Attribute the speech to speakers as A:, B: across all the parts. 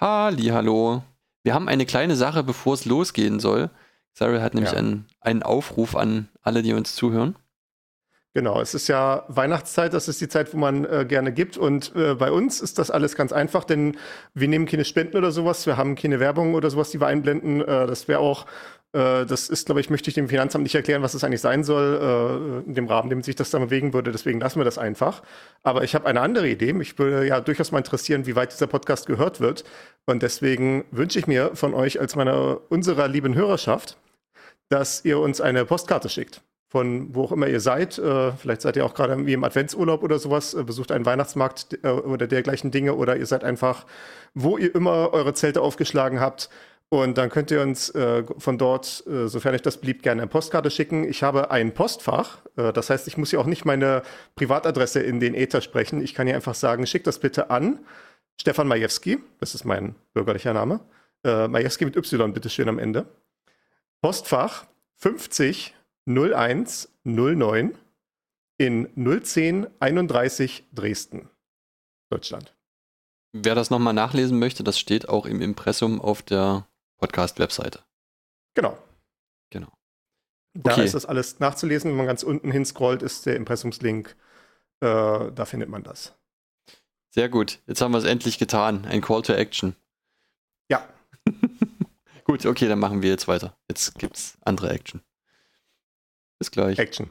A: Halli, hallo. Wir haben eine kleine Sache, bevor es losgehen soll. Cyril hat nämlich
B: Ja.
A: einen, einen Aufruf an alle, die uns zuhören.
B: Genau, es ist ja Weihnachtszeit, das ist die Zeit, wo man äh, gerne gibt. Und äh, bei uns ist das alles ganz einfach, denn wir nehmen keine Spenden oder sowas, wir haben keine Werbung oder sowas, die wir einblenden. Äh, das wäre auch, das ist, glaube ich, möchte ich dem Finanzamt nicht erklären, was das eigentlich sein soll, äh, in dem Rahmen, in dem sich das dann bewegen würde. Deswegen lassen wir das einfach. Aber ich habe eine andere Idee. Mich würde ja durchaus mal interessieren, wie weit dieser Podcast gehört wird. Und deswegen wünsche ich mir von euch als meiner, unserer lieben Hörerschaft, dass ihr uns eine Postkarte schickt. Von wo auch immer ihr seid. Äh, vielleicht seid ihr auch gerade irgendwie im Adventsurlaub oder sowas, äh, besucht einen Weihnachtsmarkt äh, oder dergleichen Dinge oder ihr seid einfach, wo ihr immer eure Zelte aufgeschlagen habt. Und dann könnt ihr uns äh, von dort, äh, sofern euch das beliebt, gerne eine Postkarte schicken. Ich habe ein Postfach. Äh, das heißt, ich muss hier auch nicht meine Privatadresse in den Äther sprechen. Ich kann hier einfach sagen, schickt das bitte an Stefan Majewski. Das ist mein bürgerlicher Name. Äh, Majewski mit Y, bitteschön am Ende. Postfach 50 01 09 in 010 31 Dresden, Deutschland.
A: Wer das nochmal nachlesen möchte, das steht auch im Impressum auf der Podcast-Webseite.
B: Genau.
A: Genau.
B: Da
A: Okay.
B: ist das alles nachzulesen. Wenn man ganz unten hinscrollt, ist der Impressumslink. Äh, da findet man das.
A: Sehr gut. Jetzt haben wir es endlich getan. Ein Call to Action.
B: Ja.
A: Gut, okay, dann machen wir jetzt weiter. Jetzt gibt's andere Action. Bis gleich.
B: Action.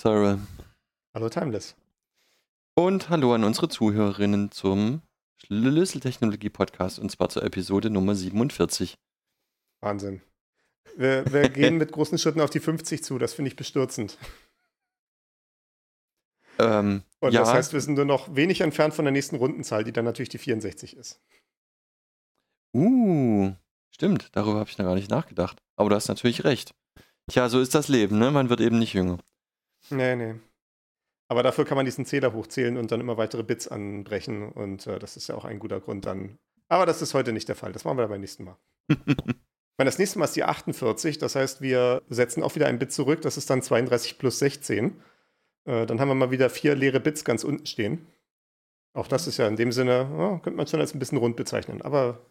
A: Cyril.
B: Hallo Timeless.
A: Und hallo an unsere Zuhörerinnen zum Schlüsseltechnologie-Podcast und zwar zur Episode Nummer 47.
B: Wahnsinn. Wir, wir gehen mit großen Schritten auf die 50 zu. Das finde ich bestürzend.
A: Ähm,
B: Und
A: ja,
B: das heißt, wir sind nur noch wenig entfernt von der nächsten Rundenzahl, die dann natürlich die 64 ist.
A: uh, stimmt, darüber habe ich noch gar nicht nachgedacht. Aber du hast natürlich recht. Tja, so ist das Leben, ne? Man wird eben nicht jünger.
B: Nee, nee. Aber dafür kann man diesen Zähler hochzählen und dann immer weitere Bits anbrechen. Und äh, das ist ja auch ein guter Grund dann. Aber das ist heute nicht der Fall. Das machen wir dann beim nächsten Mal. Meine, das nächste Mal ist die 48. Das heißt, wir setzen auch wieder ein Bit zurück. Das ist dann 32 plus 16. Äh, dann haben wir mal wieder vier leere Bits ganz unten stehen. Auch das ist ja in dem Sinne, ja, könnte man schon als ein bisschen rund bezeichnen. Aber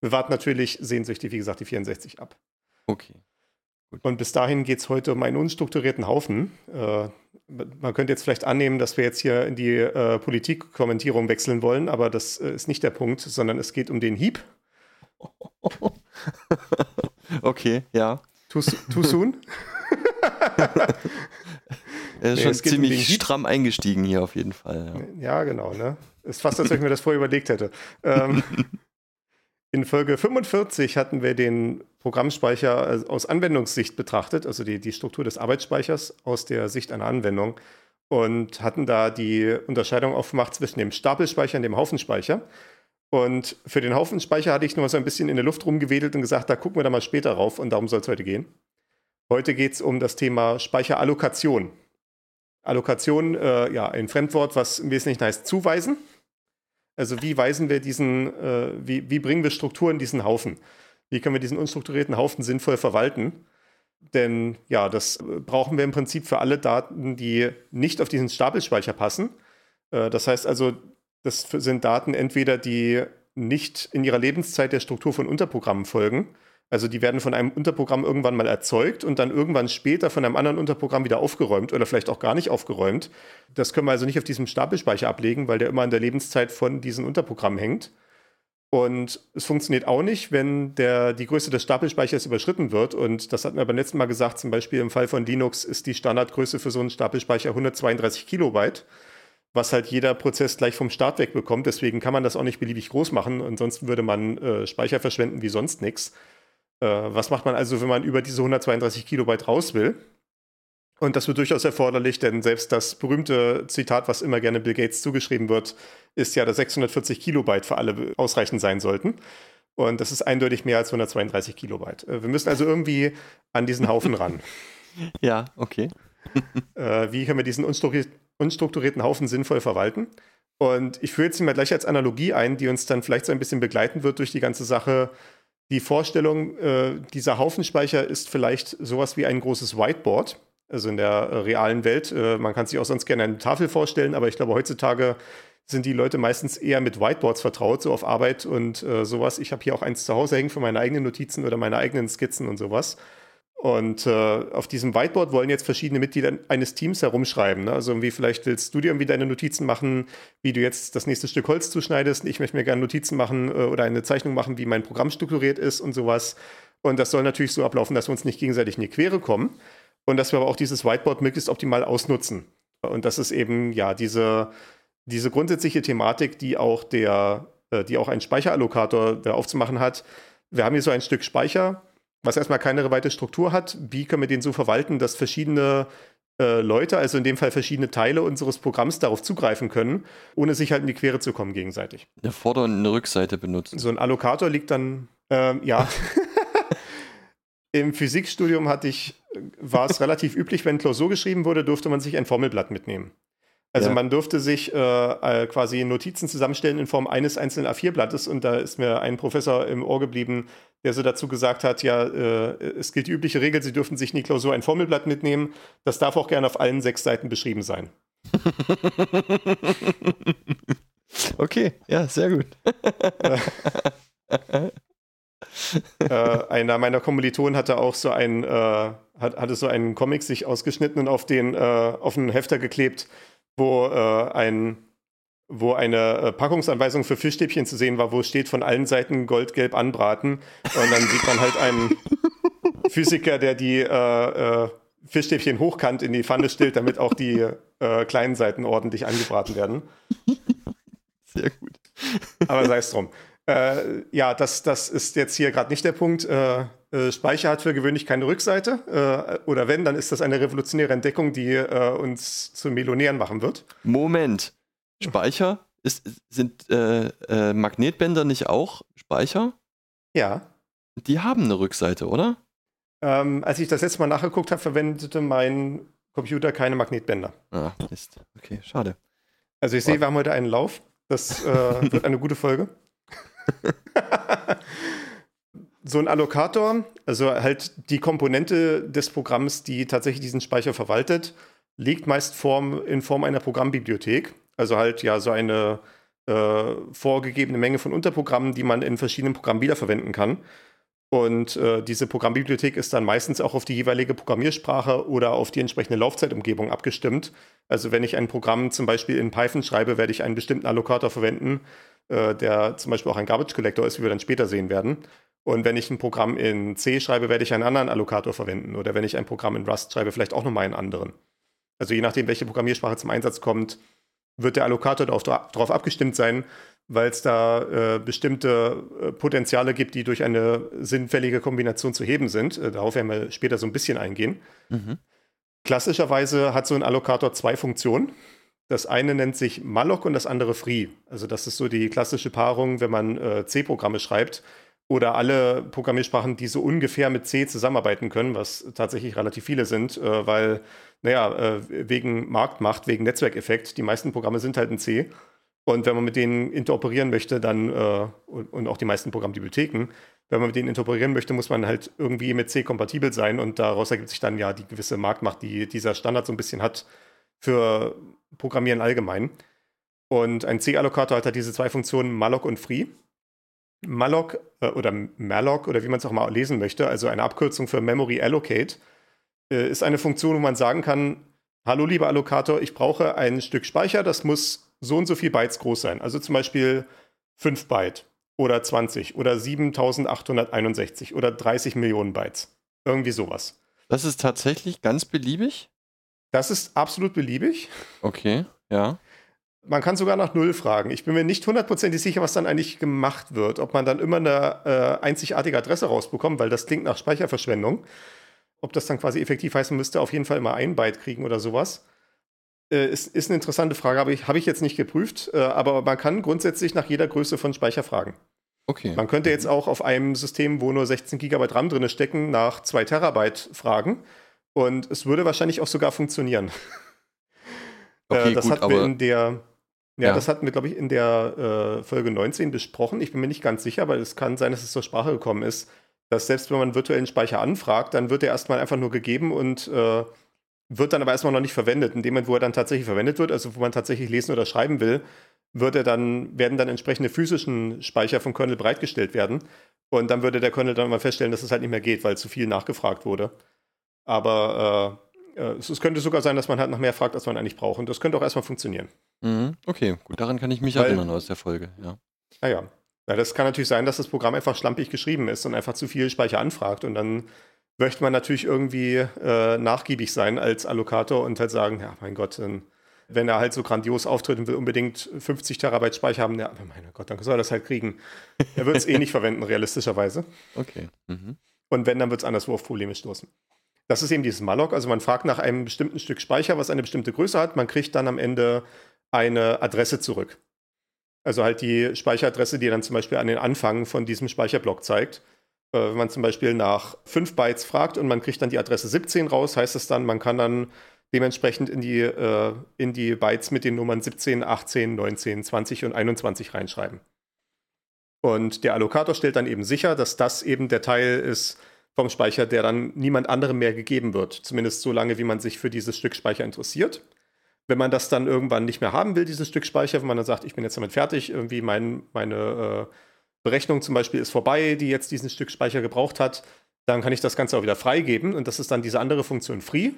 B: wir warten natürlich sehnsüchtig, wie gesagt, die 64 ab.
A: Okay.
B: Und bis dahin geht es heute um einen unstrukturierten Haufen. Äh, man könnte jetzt vielleicht annehmen, dass wir jetzt hier in die äh, Politikkommentierung wechseln wollen, aber das äh, ist nicht der Punkt, sondern es geht um den Hieb.
A: okay, ja.
B: Too, too soon?
A: Er ist
B: Nee,
A: schon
B: um
A: ziemlich
B: Hieb.
A: stramm eingestiegen hier auf jeden Fall. Ja.
B: ja, genau. Ne? Ist fast, als ob ich mir das vorher überlegt hätte. Ähm, in Folge 45 hatten wir den Programmspeicher äh, aus Anwendungssicht betrachtet, also die, die Struktur des Arbeitsspeichers aus der Sicht einer Anwendung und hatten da die Unterscheidung aufgemacht zwischen dem Stapelspeicher und dem Haufenspeicher. Und für den Haufenspeicher hatte ich nur so ein bisschen in der Luft rumgewedelt und gesagt, da gucken wir da mal später rauf und darum soll es heute gehen. Heute geht es um das Thema Speicherallokation. Allokation, äh, ja, ein Fremdwort, was im Wesentlichen heißt zuweisen. Also wie weisen wir diesen, äh, wie, wie bringen wir Struktur in diesen Haufen? Wie können wir diesen unstrukturierten Haufen sinnvoll verwalten? Denn ja, das äh, brauchen wir im Prinzip für alle Daten, die nicht auf diesen Stapelspeicher passen. Äh, das heißt also, das sind Daten entweder, die nicht in ihrer Lebenszeit der Struktur von Unterprogrammen folgen. Also die werden von einem Unterprogramm irgendwann mal erzeugt und dann irgendwann später von einem anderen Unterprogramm wieder aufgeräumt oder vielleicht auch gar nicht aufgeräumt. Das können wir also nicht auf diesem Stapelspeicher ablegen, weil der immer an der Lebenszeit von diesen Unterprogrammen hängt. Und es funktioniert auch nicht, wenn der, die Größe des Stapelspeichers überschritten wird. Und das hatten wir beim letzten Mal gesagt, zum Beispiel im Fall von Linux ist die Standardgröße für so einen Stapelspeicher 132 Kilobyte, was halt jeder Prozess gleich vom Start weg bekommt. Deswegen kann man das auch nicht beliebig groß machen. Ansonsten würde man äh, Speicher verschwenden wie sonst nichts. Äh, was macht man also, wenn man über diese 132 Kilobyte raus will? Und das wird durchaus erforderlich, denn selbst das berühmte Zitat, was immer gerne Bill Gates zugeschrieben wird, ist ja, dass 640 Kilobyte für alle ausreichend sein sollten. Und das ist eindeutig mehr als 132 Kilobyte. Äh, wir müssen also irgendwie an diesen Haufen ran.
A: Ja, okay.
B: äh, wie können wir diesen unstrukturierten Haufen sinnvoll verwalten? Und ich führe jetzt mal gleich als Analogie ein, die uns dann vielleicht so ein bisschen begleiten wird durch die ganze Sache. Die Vorstellung, äh, dieser Haufenspeicher ist vielleicht sowas wie ein großes Whiteboard, also in der äh, realen Welt. Äh, man kann sich auch sonst gerne eine Tafel vorstellen, aber ich glaube, heutzutage sind die Leute meistens eher mit Whiteboards vertraut, so auf Arbeit und äh, sowas. Ich habe hier auch eins zu Hause hängen für meine eigenen Notizen oder meine eigenen Skizzen und sowas. Und äh, auf diesem Whiteboard wollen jetzt verschiedene Mitglieder eines Teams herumschreiben. Ne? Also wie vielleicht willst du dir irgendwie deine Notizen machen, wie du jetzt das nächste Stück Holz zuschneidest. Ich möchte mir gerne Notizen machen äh, oder eine Zeichnung machen, wie mein Programm strukturiert ist und sowas. Und das soll natürlich so ablaufen, dass wir uns nicht gegenseitig in die Quere kommen und dass wir aber auch dieses Whiteboard möglichst optimal ausnutzen. Und das ist eben ja diese, diese grundsätzliche Thematik, die auch der, äh, die auch ein Speicherallokator aufzumachen hat. Wir haben hier so ein Stück Speicher was erstmal keine weite Struktur hat. Wie können wir den so verwalten, dass verschiedene äh, Leute, also in dem Fall verschiedene Teile unseres Programms, darauf zugreifen können, ohne sich halt in die Quere zu kommen gegenseitig.
A: Eine Vorder- und eine Rückseite benutzen.
B: So ein Allokator liegt dann, ähm, ja. Im Physikstudium hatte ich, war es relativ üblich, wenn Klausur geschrieben wurde, durfte man sich ein Formelblatt mitnehmen. Also ja. man durfte sich äh, äh, quasi Notizen zusammenstellen in Form eines einzelnen A4-Blattes und da ist mir ein Professor im Ohr geblieben, der so dazu gesagt hat, ja, äh, es gilt die übliche Regel, Sie dürfen sich in die Klausur ein Formelblatt mitnehmen. Das darf auch gerne auf allen sechs Seiten beschrieben sein.
A: okay, ja, sehr gut.
B: äh, einer meiner Kommilitonen hatte auch so ein, äh, hat, hatte so einen Comic sich ausgeschnitten und auf den äh, auf einen Hefter geklebt wo äh, ein wo eine äh, Packungsanweisung für Fischstäbchen zu sehen war, wo steht von allen Seiten goldgelb anbraten. Und dann sieht man halt einen Physiker, der die äh, äh, Fischstäbchen hochkant in die Pfanne stellt, damit auch die äh, kleinen Seiten ordentlich angebraten werden.
A: Sehr gut.
B: Aber sei es drum. Äh, ja, das, das ist jetzt hier gerade nicht der Punkt. Äh, äh, Speicher hat für gewöhnlich keine Rückseite. Äh, oder wenn, dann ist das eine revolutionäre Entdeckung, die äh, uns zu Millionären machen wird.
A: Moment. Speicher? Ist, sind äh, Magnetbänder nicht auch Speicher?
B: Ja.
A: Die haben eine Rückseite, oder?
B: Ähm, als ich das letzte Mal nachgeguckt habe, verwendete mein Computer keine Magnetbänder.
A: Ah, Mist. Okay, schade.
B: Also ich sehe, wir haben heute einen Lauf. Das wird eine gute Folge. so ein Allokator, also halt die Komponente des Programms, die tatsächlich diesen Speicher verwaltet, liegt meist Form, in Form einer Programmbibliothek. Also halt ja so eine äh, vorgegebene Menge von Unterprogrammen, die man in verschiedenen Programmen wiederverwenden kann. Und äh, diese Programmbibliothek ist dann meistens auch auf die jeweilige Programmiersprache oder auf die entsprechende Laufzeitumgebung abgestimmt. Also wenn ich ein Programm zum Beispiel in Python schreibe, werde ich einen bestimmten Allokator verwenden, äh, der zum Beispiel auch ein Garbage Collector ist, wie wir dann später sehen werden. Und wenn ich ein Programm in C schreibe, werde ich einen anderen Allokator verwenden. Oder wenn ich ein Programm in Rust schreibe, vielleicht auch nochmal einen anderen. Also je nachdem, welche Programmiersprache zum Einsatz kommt, wird der Allokator darauf, darauf abgestimmt sein, weil es da äh, bestimmte äh, Potenziale gibt, die durch eine sinnfällige Kombination zu heben sind. Äh, darauf werden wir später so ein bisschen eingehen. Mhm. Klassischerweise hat so ein Allokator zwei Funktionen. Das eine nennt sich malloc und das andere free. Also das ist so die klassische Paarung, wenn man äh, C-Programme schreibt oder alle Programmiersprachen, die so ungefähr mit C zusammenarbeiten können, was tatsächlich relativ viele sind, äh, weil, naja, wegen Marktmacht, wegen Netzwerkeffekt, die meisten Programme sind halt in C. Und wenn man mit denen interoperieren möchte, dann, äh, und, auch die meisten Programmbibliotheken, wenn man mit denen interoperieren möchte, muss man halt irgendwie mit C kompatibel sein und daraus ergibt sich dann ja die gewisse Marktmacht, die dieser Standard so ein bisschen hat für Programmieren allgemein. Und ein C-Allokator hat halt diese zwei Funktionen malloc und free. Malloc äh, oder malloc oder wie man es auch mal lesen möchte, also eine Abkürzung für Memory Allocate, äh, ist eine Funktion, wo man sagen kann, hallo lieber Allokator, ich brauche ein Stück Speicher, das muss so und so viel Bytes groß sein. Also zum Beispiel 5 Byte oder 20 oder 7861 oder 30 Millionen Bytes. Irgendwie sowas.
A: Das ist tatsächlich ganz beliebig?
B: Das ist absolut beliebig.
A: Okay, ja.
B: Man kann sogar nach Null fragen. Ich bin mir nicht hundertprozentig sicher, was dann eigentlich gemacht wird. Ob man dann immer eine äh, einzigartige Adresse rausbekommt, weil das klingt nach Speicherverschwendung. ob das dann quasi effektiv heißt, man müsste auf jeden Fall immer ein Byte kriegen oder sowas. Äh, ist, ist eine interessante Frage, habe ich, hab ich jetzt nicht geprüft, äh, aber man kann grundsätzlich nach jeder Größe von Speicher fragen.
A: Okay.
B: Man könnte jetzt auch auf einem System, wo nur 16 GB RAM drin stecken, nach 2 Terabyte fragen. Und es würde wahrscheinlich auch sogar funktionieren.
A: Okay,
B: äh, das
A: gut,
B: hatten wir in der, ja,
A: Ja.
B: das hatten wir, glaube ich, in der äh, Folge 19 besprochen. Ich bin mir nicht ganz sicher, aber es kann sein, dass es zur Sprache gekommen ist, dass selbst wenn man virtuellen Speicher anfragt, dann wird er erstmal einfach nur gegeben und äh, wird dann aber erstmal noch nicht verwendet. In dem Moment, wo er dann tatsächlich verwendet wird, also wo man tatsächlich lesen oder schreiben will, wird er dann, werden dann entsprechende physischen Speicher vom Kernel bereitgestellt werden. Und dann würde der Kernel dann mal feststellen, dass es halt nicht mehr geht, weil zu viel nachgefragt wurde. Aber äh, äh, es, es könnte sogar sein, dass man halt nach mehr fragt, als man eigentlich braucht. Und das könnte auch erstmal funktionionieren.
A: Mhm. Okay, gut, daran kann ich mich
B: Weil-
A: erinnern aus der Folge, ja.
B: Naja. Ja, das kann natürlich sein, dass das Programm einfach schlampig geschrieben ist und einfach zu viel Speicher anfragt. Und dann möchte man natürlich irgendwie äh, nachgiebig sein als Allokator und halt sagen, ja, mein Gott, dann, wenn er halt so grandios auftritt und will unbedingt 50 Terabyte Speicher haben, ja, mein Gott, dann soll er das halt kriegen. Er wird es eh nicht verwenden, realistischerweise.
A: Okay. Mhm.
B: Und wenn, dann wird es anderswo auf Probleme stoßen. Das ist eben dieses Malloc. Also man fragt nach einem bestimmten Stück Speicher, was eine bestimmte Größe hat. Man kriegt dann am Ende eine Adresse zurück. Also halt die Speicheradresse, die dann zum Beispiel an den Anfang von diesem Speicherblock zeigt. Äh, wenn man zum Beispiel nach 5 Bytes fragt und man kriegt dann die Adresse 17 raus, heißt es dann, man kann dann dementsprechend in die, äh, in die Bytes mit den Nummern 17, 18, 19, 20 und 21 reinschreiben. Und der Allokator stellt dann eben sicher, dass das eben der Teil ist vom Speicher, der dann niemand anderem mehr gegeben wird. Zumindest so lange, wie man sich für dieses Stück Speicher interessiert. Wenn man das dann irgendwann nicht mehr haben will, dieses Stück Speicher, wenn man dann sagt, ich bin jetzt damit fertig, irgendwie mein, meine äh, Berechnung zum Beispiel ist vorbei, die jetzt diesen Stück Speicher gebraucht hat, dann kann ich das Ganze auch wieder freigeben und das ist dann diese andere Funktion Free.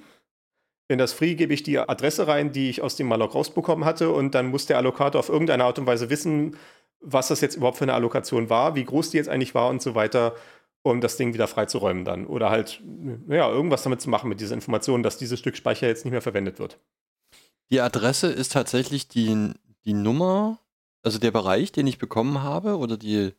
B: In das Free gebe ich die Adresse rein, die ich aus dem Malloc rausbekommen hatte und dann muss der Allokator auf irgendeine Art und Weise wissen, was das jetzt überhaupt für eine Allokation war, wie groß die jetzt eigentlich war und so weiter, um das Ding wieder freizuräumen dann. Oder halt, ja, irgendwas damit zu machen mit dieser Information, dass dieses Stück Speicher jetzt nicht mehr verwendet wird.
A: Die Adresse ist tatsächlich die, die Nummer, also der Bereich, den ich bekommen habe, oder die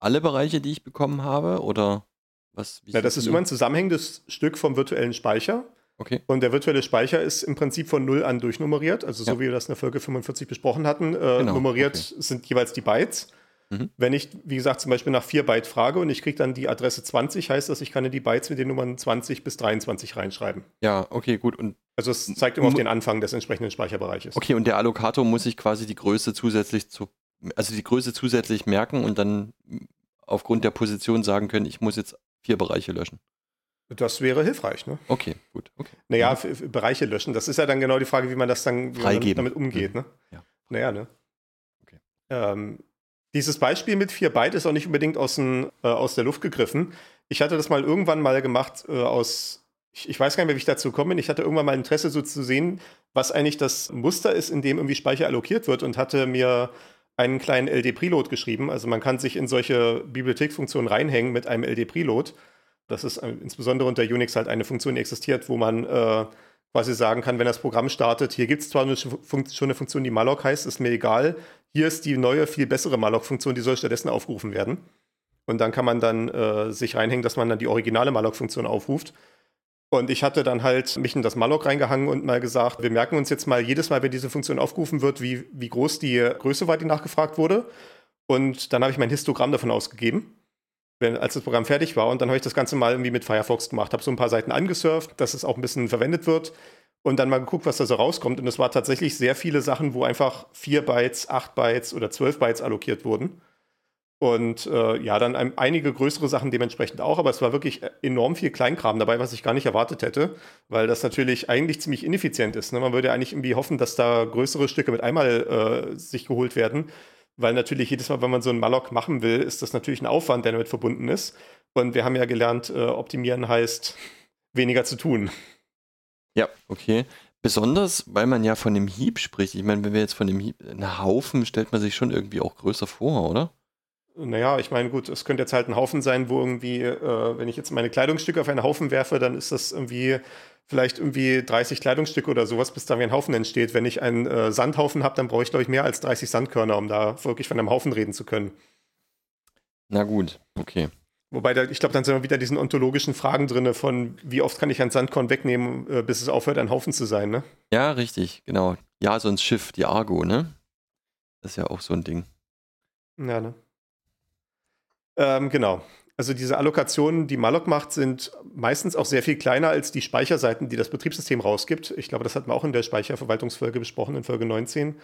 A: alle Bereiche, die ich bekommen habe, oder was?
B: Ja, das ist immer ein zusammenhängendes Stück vom virtuellen Speicher.
A: Okay.
B: Und der virtuelle Speicher ist im Prinzip von 0 an durchnummeriert, also so
A: Ja.
B: wie wir das in der Folge 45 besprochen hatten. Äh,
A: Genau,
B: nummeriert sind jeweils die Bytes.
A: Mhm.
B: Wenn ich, wie gesagt, zum Beispiel nach 4 Byte frage und ich kriege dann die Adresse 20, heißt das, ich kann in die Bytes mit den Nummern 20 bis 23 reinschreiben.
A: Ja, okay, gut. Und
B: Also es zeigt immer auf den Anfang des entsprechenden Speicherbereiches.
A: okay, und der Allokator muss sich quasi die Größe zusätzlich zu, also die Größe zusätzlich merken und dann aufgrund der Position sagen können, ich muss jetzt vier Bereiche löschen.
B: Das wäre hilfreich, ne?
A: Okay, gut. Okay.
B: Naja, für, für Bereiche löschen. Das ist ja dann genau die Frage, wie man das dann wie man
A: Freigeben.
B: damit umgeht, ne?
A: Ja.
B: Naja, ne?
A: Okay.
B: Ähm, dieses Beispiel mit 4 Byte ist auch nicht unbedingt aus, den, äh, aus der Luft gegriffen. Ich hatte das mal irgendwann mal gemacht äh, aus, ich, ich weiß gar nicht mehr, wie ich dazu bin. Ich hatte irgendwann mal Interesse so zu sehen, was eigentlich das Muster ist, in dem irgendwie Speicher allokiert wird und hatte mir einen kleinen LD-Preload geschrieben. Also man kann sich in solche Bibliothekfunktionen reinhängen mit einem LD-Preload. Das ist äh, insbesondere unter Unix halt eine Funktion, die existiert, wo man äh, quasi sagen kann, wenn das Programm startet, hier gibt es zwar schon eine Funktion, die malloc heißt, ist mir egal. Hier ist die neue, viel bessere malloc-Funktion, die soll stattdessen aufgerufen werden. Und dann kann man dann äh, sich reinhängen, dass man dann die originale malloc-Funktion aufruft. Und ich hatte dann halt mich in das malloc reingehangen und mal gesagt, wir merken uns jetzt mal jedes Mal, wenn diese Funktion aufgerufen wird, wie, wie groß die Größe war, die nachgefragt wurde. Und dann habe ich mein Histogramm davon ausgegeben wenn, als das Programm fertig war. Und dann habe ich das Ganze mal irgendwie mit Firefox gemacht, habe so ein paar Seiten angesurft, dass es auch ein bisschen verwendet wird und dann mal geguckt, was da so rauskommt. Und es war tatsächlich sehr viele Sachen, wo einfach 4 Bytes, 8 Bytes oder 12 Bytes allokiert wurden. Und äh, ja, dann ein, einige größere Sachen dementsprechend auch, aber es war wirklich enorm viel Kleinkram dabei, was ich gar nicht erwartet hätte, weil das natürlich eigentlich ziemlich ineffizient ist. Ne? Man würde eigentlich irgendwie hoffen, dass da größere Stücke mit einmal äh, sich geholt werden, weil natürlich jedes Mal, wenn man so einen Malloc machen will, ist das natürlich ein Aufwand, der damit verbunden ist. Und wir haben ja gelernt, äh, optimieren heißt weniger zu tun.
A: Ja, okay. Besonders, weil man ja von dem Heap spricht. Ich meine, wenn wir jetzt von dem Heap, einen Haufen stellt man sich schon irgendwie auch größer vor, oder?
B: Naja, ich meine, gut, es könnte jetzt halt ein Haufen sein, wo irgendwie, äh, wenn ich jetzt meine Kleidungsstücke auf einen Haufen werfe, dann ist das irgendwie vielleicht irgendwie 30 Kleidungsstücke oder sowas, bis da wie ein Haufen entsteht. Wenn ich einen äh, Sandhaufen habe, dann brauche ich, glaube ich, mehr als 30 Sandkörner, um da wirklich von einem Haufen reden zu können.
A: Na gut, okay.
B: Wobei, da, ich glaube, dann sind wir wieder diesen ontologischen Fragen drin, von wie oft kann ich ein Sandkorn wegnehmen, äh, bis es aufhört, ein Haufen zu sein, ne?
A: Ja, richtig, genau. Ja, so ein Schiff, die Argo, ne? Das ist ja auch so ein Ding.
B: Ja, ne? Ähm, genau. Also diese Allokationen, die Malloc macht, sind meistens auch sehr viel kleiner als die Speicherseiten, die das Betriebssystem rausgibt. Ich glaube, das hatten wir auch in der Speicherverwaltungsfolge besprochen, in Folge 19,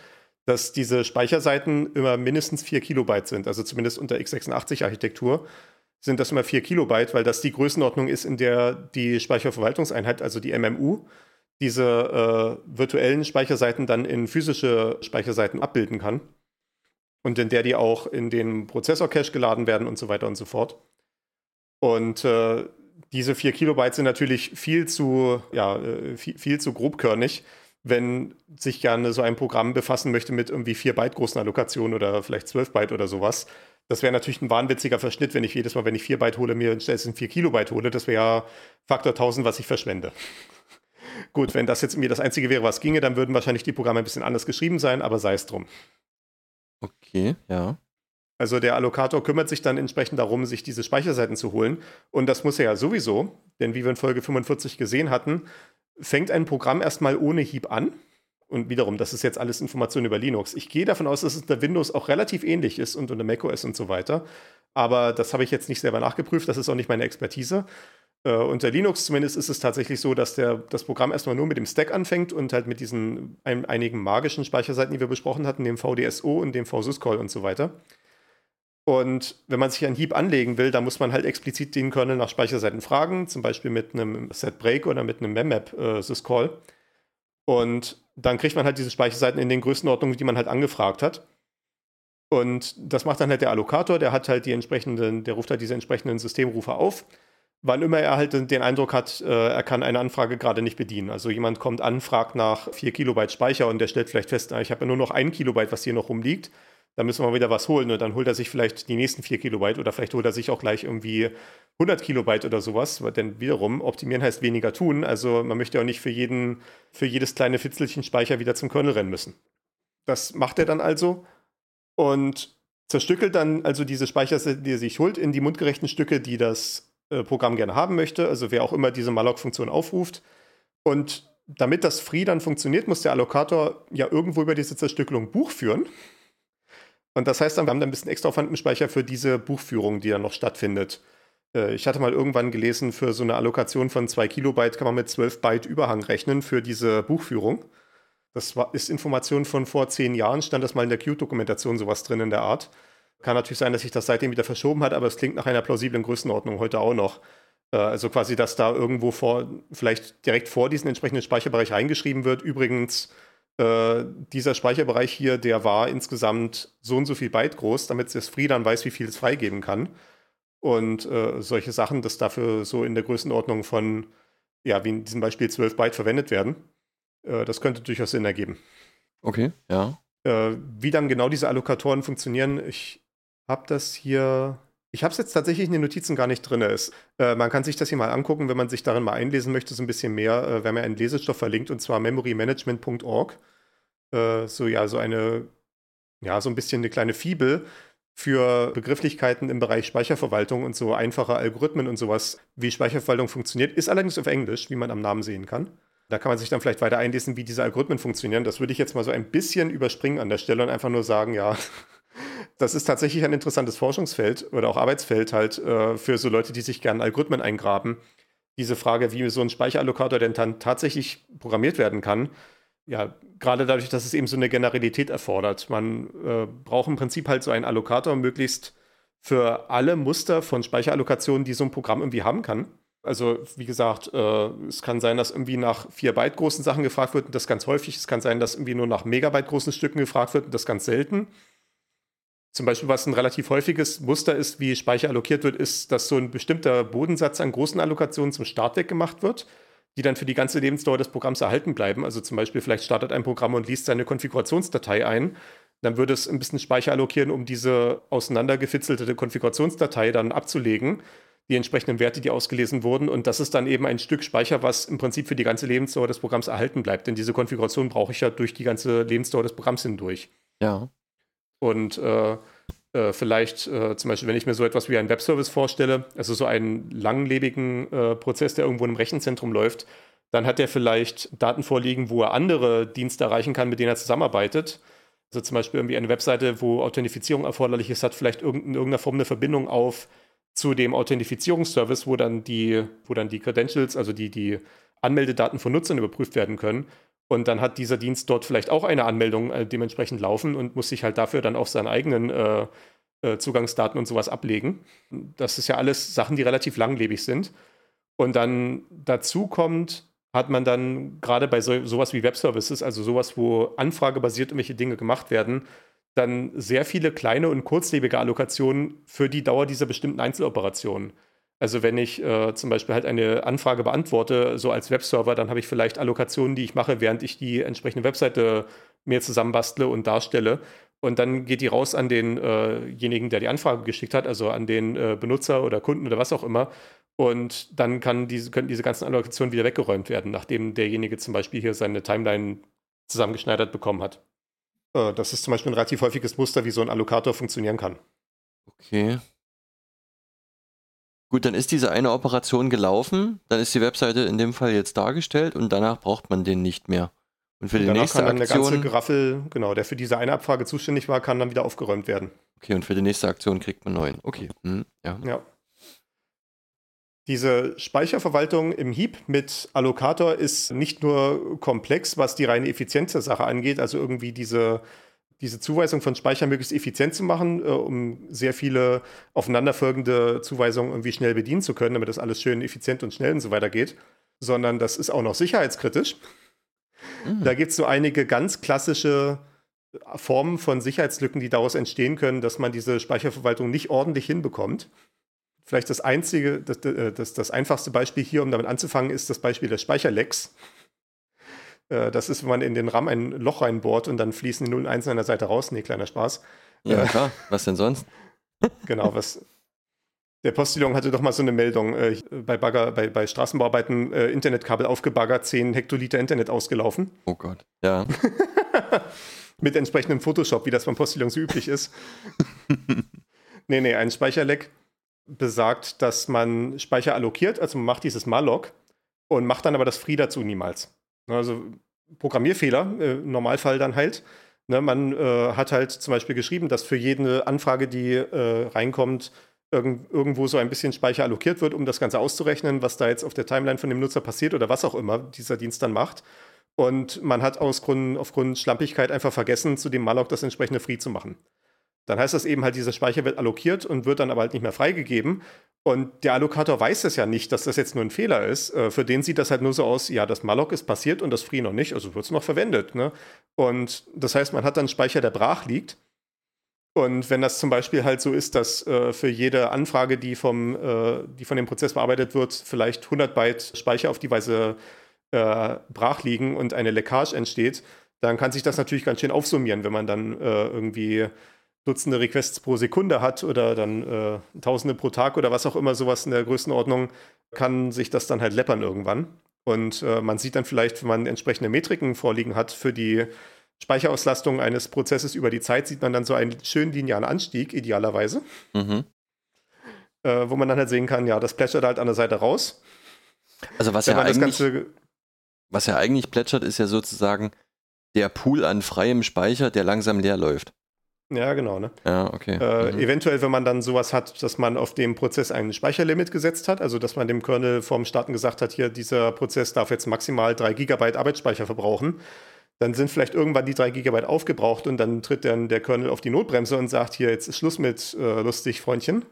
B: dass diese Speicherseiten immer mindestens 4 Kilobyte sind, also zumindest unter x86-Architektur sind das immer 4 Kilobyte, weil das die Größenordnung ist, in der die Speicherverwaltungseinheit, also die MMU, diese äh, virtuellen Speicherseiten dann in physische Speicherseiten abbilden kann. Und in der die auch in den Prozessor-Cache geladen werden und so weiter und so fort. Und äh, diese 4 Kilobyte sind natürlich viel zu, ja, äh, viel, viel, zu grobkörnig, wenn sich gerne so ein Programm befassen möchte mit irgendwie 4 Byte großen Allokationen oder vielleicht 12 Byte oder sowas. Das wäre natürlich ein wahnwitziger Verschnitt, wenn ich jedes Mal, wenn ich 4 Byte hole, mir stattdessen 4 Kilobyte hole. Das wäre ja Faktor 1000, was ich verschwende. Gut, wenn das jetzt mir das Einzige wäre, was ginge, dann würden wahrscheinlich die Programme ein bisschen anders geschrieben sein, aber sei es drum.
A: Okay, ja.
B: Also der Allokator kümmert sich dann entsprechend darum, sich diese Speicherseiten zu holen. Und das muss er ja sowieso, denn wie wir in Folge 45 gesehen hatten, fängt ein Programm erstmal ohne Heap an. Und wiederum, das ist jetzt alles Information über Linux. Ich gehe davon aus, dass es unter Windows auch relativ ähnlich ist und unter macOS und so weiter. Aber das habe ich jetzt nicht selber nachgeprüft, das ist auch nicht meine Expertise. Äh, unter Linux zumindest ist es tatsächlich so, dass der, das Programm erstmal nur mit dem Stack anfängt und halt mit diesen ein, einigen magischen Speicherseiten, die wir besprochen hatten, dem VDSO und dem VSysCall und so weiter. Und wenn man sich ein Heap anlegen will, dann muss man halt explizit den Kernel nach Speicherseiten fragen, zum Beispiel mit einem Set-Break oder mit einem Memmap-Syscall. Äh, und dann kriegt man halt diese Speicherseiten in den Größenordnungen, die man halt angefragt hat. Und das macht dann halt der Allokator, der hat halt die entsprechenden, der ruft halt diese entsprechenden Systemrufe auf. Wann immer er halt den Eindruck hat, äh, er kann eine Anfrage gerade nicht bedienen. Also jemand kommt an, fragt nach 4 Kilobyte Speicher und der stellt vielleicht fest, ich habe ja nur noch ein Kilobyte, was hier noch rumliegt da müssen wir wieder was holen und dann holt er sich vielleicht die nächsten 4 Kilobyte oder vielleicht holt er sich auch gleich irgendwie 100 Kilobyte oder sowas, denn wiederum, optimieren heißt weniger tun, also man möchte auch nicht für, jeden, für jedes kleine Fitzelchen Speicher wieder zum Kernel rennen müssen. Das macht er dann also und zerstückelt dann also diese Speicher, die er sich holt, in die mundgerechten Stücke, die das Programm gerne haben möchte, also wer auch immer diese malloc-Funktion aufruft und damit das Free dann funktioniert, muss der Allokator ja irgendwo über diese Zerstückelung Buch führen. Und das heißt dann, wir haben da ein bisschen extra Aufwand Speicher für diese Buchführung, die dann noch stattfindet. Äh, ich hatte mal irgendwann gelesen, für so eine Allokation von 2 Kilobyte kann man mit 12 Byte Überhang rechnen für diese Buchführung. Das war, ist Information von vor zehn Jahren, stand das mal in der Qt-Dokumentation sowas drin in der Art. Kann natürlich sein, dass sich das seitdem wieder verschoben hat, aber es klingt nach einer plausiblen Größenordnung heute auch noch. Äh, also quasi, dass da irgendwo vor, vielleicht direkt vor diesen entsprechenden Speicherbereich reingeschrieben wird. Übrigens, äh, dieser Speicherbereich hier, der war insgesamt so und so viel Byte groß, damit das Free dann weiß, wie viel es freigeben kann. Und äh, solche Sachen, dass dafür so in der Größenordnung von, ja, wie in diesem Beispiel 12 Byte verwendet werden, äh, das könnte durchaus Sinn ergeben.
A: Okay, ja.
B: Äh, wie dann genau diese Allokatoren funktionieren, ich habe das hier ich habe es jetzt tatsächlich in den Notizen gar nicht drin. äh, man kann sich das hier mal angucken, wenn man sich darin mal einlesen möchte, so ein bisschen mehr. Äh, wir haben ja einen Lesestoff verlinkt und zwar memorymanagement.org. Äh, so ja, so eine, ja, so ein bisschen eine kleine Fibel für Begrifflichkeiten im Bereich Speicherverwaltung und so einfache Algorithmen und sowas, wie Speicherverwaltung funktioniert. Ist allerdings auf Englisch, wie man am Namen sehen kann. Da kann man sich dann vielleicht weiter einlesen, wie diese Algorithmen funktionieren. Das würde ich jetzt mal so ein bisschen überspringen an der Stelle und einfach nur sagen, ja, das ist tatsächlich ein interessantes Forschungsfeld oder auch Arbeitsfeld halt äh, für so Leute, die sich gerne Algorithmen eingraben. Diese Frage, wie so ein Speicherallokator denn dann tatsächlich programmiert werden kann, ja, gerade dadurch, dass es eben so eine Generalität erfordert. Man äh, braucht im Prinzip halt so einen Allokator möglichst für alle Muster von Speicherallokationen, die so ein Programm irgendwie haben kann. Also, wie gesagt, äh, es kann sein, dass irgendwie nach 4 Byte großen Sachen gefragt wird und das ganz häufig. Es kann sein, dass irgendwie nur nach Megabyte großen Stücken gefragt wird und das ganz selten. Zum Beispiel, was ein relativ häufiges Muster ist, wie Speicher allokiert wird, ist, dass so ein bestimmter Bodensatz an großen Allokationen zum Start weggemacht wird, die dann für die ganze Lebensdauer des Programms erhalten bleiben. Also zum Beispiel, vielleicht startet ein Programm und liest seine Konfigurationsdatei ein. Dann würde es ein bisschen Speicher allokieren, um diese auseinandergefitzelte Konfigurationsdatei dann abzulegen, die entsprechenden Werte, die ausgelesen wurden. Und das ist dann eben ein Stück Speicher, was im Prinzip für die ganze Lebensdauer des Programms erhalten bleibt. Denn diese Konfiguration brauche ich ja durch die ganze Lebensdauer des Programms hindurch.
A: Ja.
B: Und äh, Äh, vielleicht äh, zum Beispiel, wenn ich mir so etwas wie einen Webservice vorstelle, also so einen langlebigen äh, Prozess, der irgendwo im Rechenzentrum läuft, dann hat er vielleicht Daten vorliegen, wo er andere Dienste erreichen kann, mit denen er zusammenarbeitet. Also zum Beispiel irgendwie eine Webseite, wo Authentifizierung erforderlich ist, hat vielleicht in irgendeiner Form eine Verbindung auf zu dem Authentifizierungsservice, wo dann die, wo dann die Credentials, also die, die Anmeldedaten von Nutzern überprüft werden können. Und dann hat dieser Dienst dort vielleicht auch eine Anmeldung äh, dementsprechend laufen und muss sich halt dafür dann auch seine eigenen äh, äh, Zugangsdaten und sowas ablegen. Das ist ja alles Sachen, die relativ langlebig sind. Und dann dazu kommt, hat man dann gerade bei so, sowas wie Webservices, also sowas, wo anfragebasiert irgendwelche Dinge gemacht werden, dann sehr viele kleine und kurzlebige Allokationen für die Dauer dieser bestimmten Einzeloperationen. Also wenn ich äh, zum Beispiel halt eine Anfrage beantworte, so als Webserver, dann habe ich vielleicht Allokationen, die ich mache, während ich die entsprechende Webseite mir zusammenbastle und darstelle. Und dann geht die raus an denjenigen, äh der die Anfrage geschickt hat, also an den äh, Benutzer oder Kunden oder was auch immer. Und dann kann diese, können diese ganzen Allokationen wieder weggeräumt werden, nachdem derjenige zum Beispiel hier seine Timeline zusammengeschneidert bekommen hat. Äh, das ist zum Beispiel ein relativ häufiges Muster, wie so ein Allokator funktionieren kann.
A: Okay. Gut, dann ist diese eine Operation gelaufen, dann ist die Webseite in dem Fall jetzt dargestellt und danach braucht man den nicht mehr. Und für und die nächste
B: kann dann
A: Aktion.
B: Der ganze Geraffel, genau, der für diese eine Abfrage zuständig war, kann dann wieder aufgeräumt werden.
A: Okay, und für die nächste Aktion kriegt man neuen. Okay. Hm, ja.
B: ja. Diese Speicherverwaltung im Heap mit Allocator ist nicht nur komplex, was die reine Effizienz der Sache angeht, also irgendwie diese diese Zuweisung von Speicher möglichst effizient zu machen, äh, um sehr viele aufeinanderfolgende Zuweisungen irgendwie schnell bedienen zu können, damit das alles schön effizient und schnell und so weiter geht, sondern das ist auch noch sicherheitskritisch. Mhm. Da gibt es so einige ganz klassische Formen von Sicherheitslücken, die daraus entstehen können, dass man diese Speicherverwaltung nicht ordentlich hinbekommt. Vielleicht das einzige, das, äh, das, das einfachste Beispiel hier, um damit anzufangen, ist das Beispiel des Speicherlecks. Äh, das ist, wenn man in den RAM ein Loch reinbohrt und dann fließen die 0 und 1 an der Seite raus. Nee, kleiner Spaß.
A: Ja, äh, klar. Was denn sonst?
B: genau, was. Der Postillon hatte doch mal so eine Meldung äh, bei, Bagger, bei, bei Straßenbauarbeiten, äh, Internetkabel aufgebaggert, 10 Hektoliter Internet ausgelaufen.
A: Oh Gott, ja.
B: Mit entsprechendem Photoshop, wie das beim Postillon so üblich ist. nee, nee, ein Speicherleck besagt, dass man Speicher allokiert, also man macht dieses Malloc und macht dann aber das Free dazu niemals. Also Programmierfehler, äh, im Normalfall dann halt. Ne, man äh, hat halt zum Beispiel geschrieben, dass für jede Anfrage, die äh, reinkommt, irg irgendwo so ein bisschen Speicher allokiert wird, um das Ganze auszurechnen, was da jetzt auf der Timeline von dem Nutzer passiert oder was auch immer dieser Dienst dann macht. Und man hat aus Grund, aufgrund Schlampigkeit einfach vergessen, zu dem Malloc das entsprechende Free zu machen. Dann heißt das eben halt, dieser Speicher wird allokiert und wird dann aber halt nicht mehr freigegeben. Und der Allokator weiß es ja nicht, dass das jetzt nur ein Fehler ist. Äh, für den sieht das halt nur so aus, ja, das Malloc ist passiert und das Free noch nicht, also wird es noch verwendet. Ne? Und das heißt, man hat dann einen Speicher, der brach liegt. Und wenn das zum Beispiel halt so ist, dass äh, für jede Anfrage, die, vom, äh, die von dem Prozess bearbeitet wird, vielleicht 100 Byte Speicher auf die Weise äh, brach liegen und eine Leckage entsteht, dann kann sich das natürlich ganz schön aufsummieren, wenn man dann äh, irgendwie Dutzende Requests pro Sekunde hat oder dann äh, Tausende pro Tag oder was auch immer, sowas in der Größenordnung, kann sich das dann halt läppern irgendwann. Und äh, man sieht dann vielleicht, wenn man entsprechende Metriken vorliegen hat für die Speicherauslastung eines Prozesses über die Zeit, sieht man dann so einen schönen linearen Anstieg, idealerweise. Mhm. Äh, wo man dann halt sehen kann, ja, das plätschert halt an der Seite raus.
A: Also was ja, eigentlich, was ja eigentlich plätschert, ist ja sozusagen der Pool an freiem Speicher, der langsam leer läuft.
B: Ja, genau. Ne?
A: Ja, okay.
B: Äh, mhm. Eventuell, wenn man dann sowas hat, dass man auf dem Prozess ein Speicherlimit gesetzt hat, also dass man dem Kernel vorm Starten gesagt hat, hier, dieser Prozess darf jetzt maximal 3 GB Arbeitsspeicher verbrauchen, dann sind vielleicht irgendwann die 3 GB aufgebraucht und dann tritt dann der Kernel auf die Notbremse und sagt, hier, jetzt ist Schluss mit äh, lustig, Freundchen.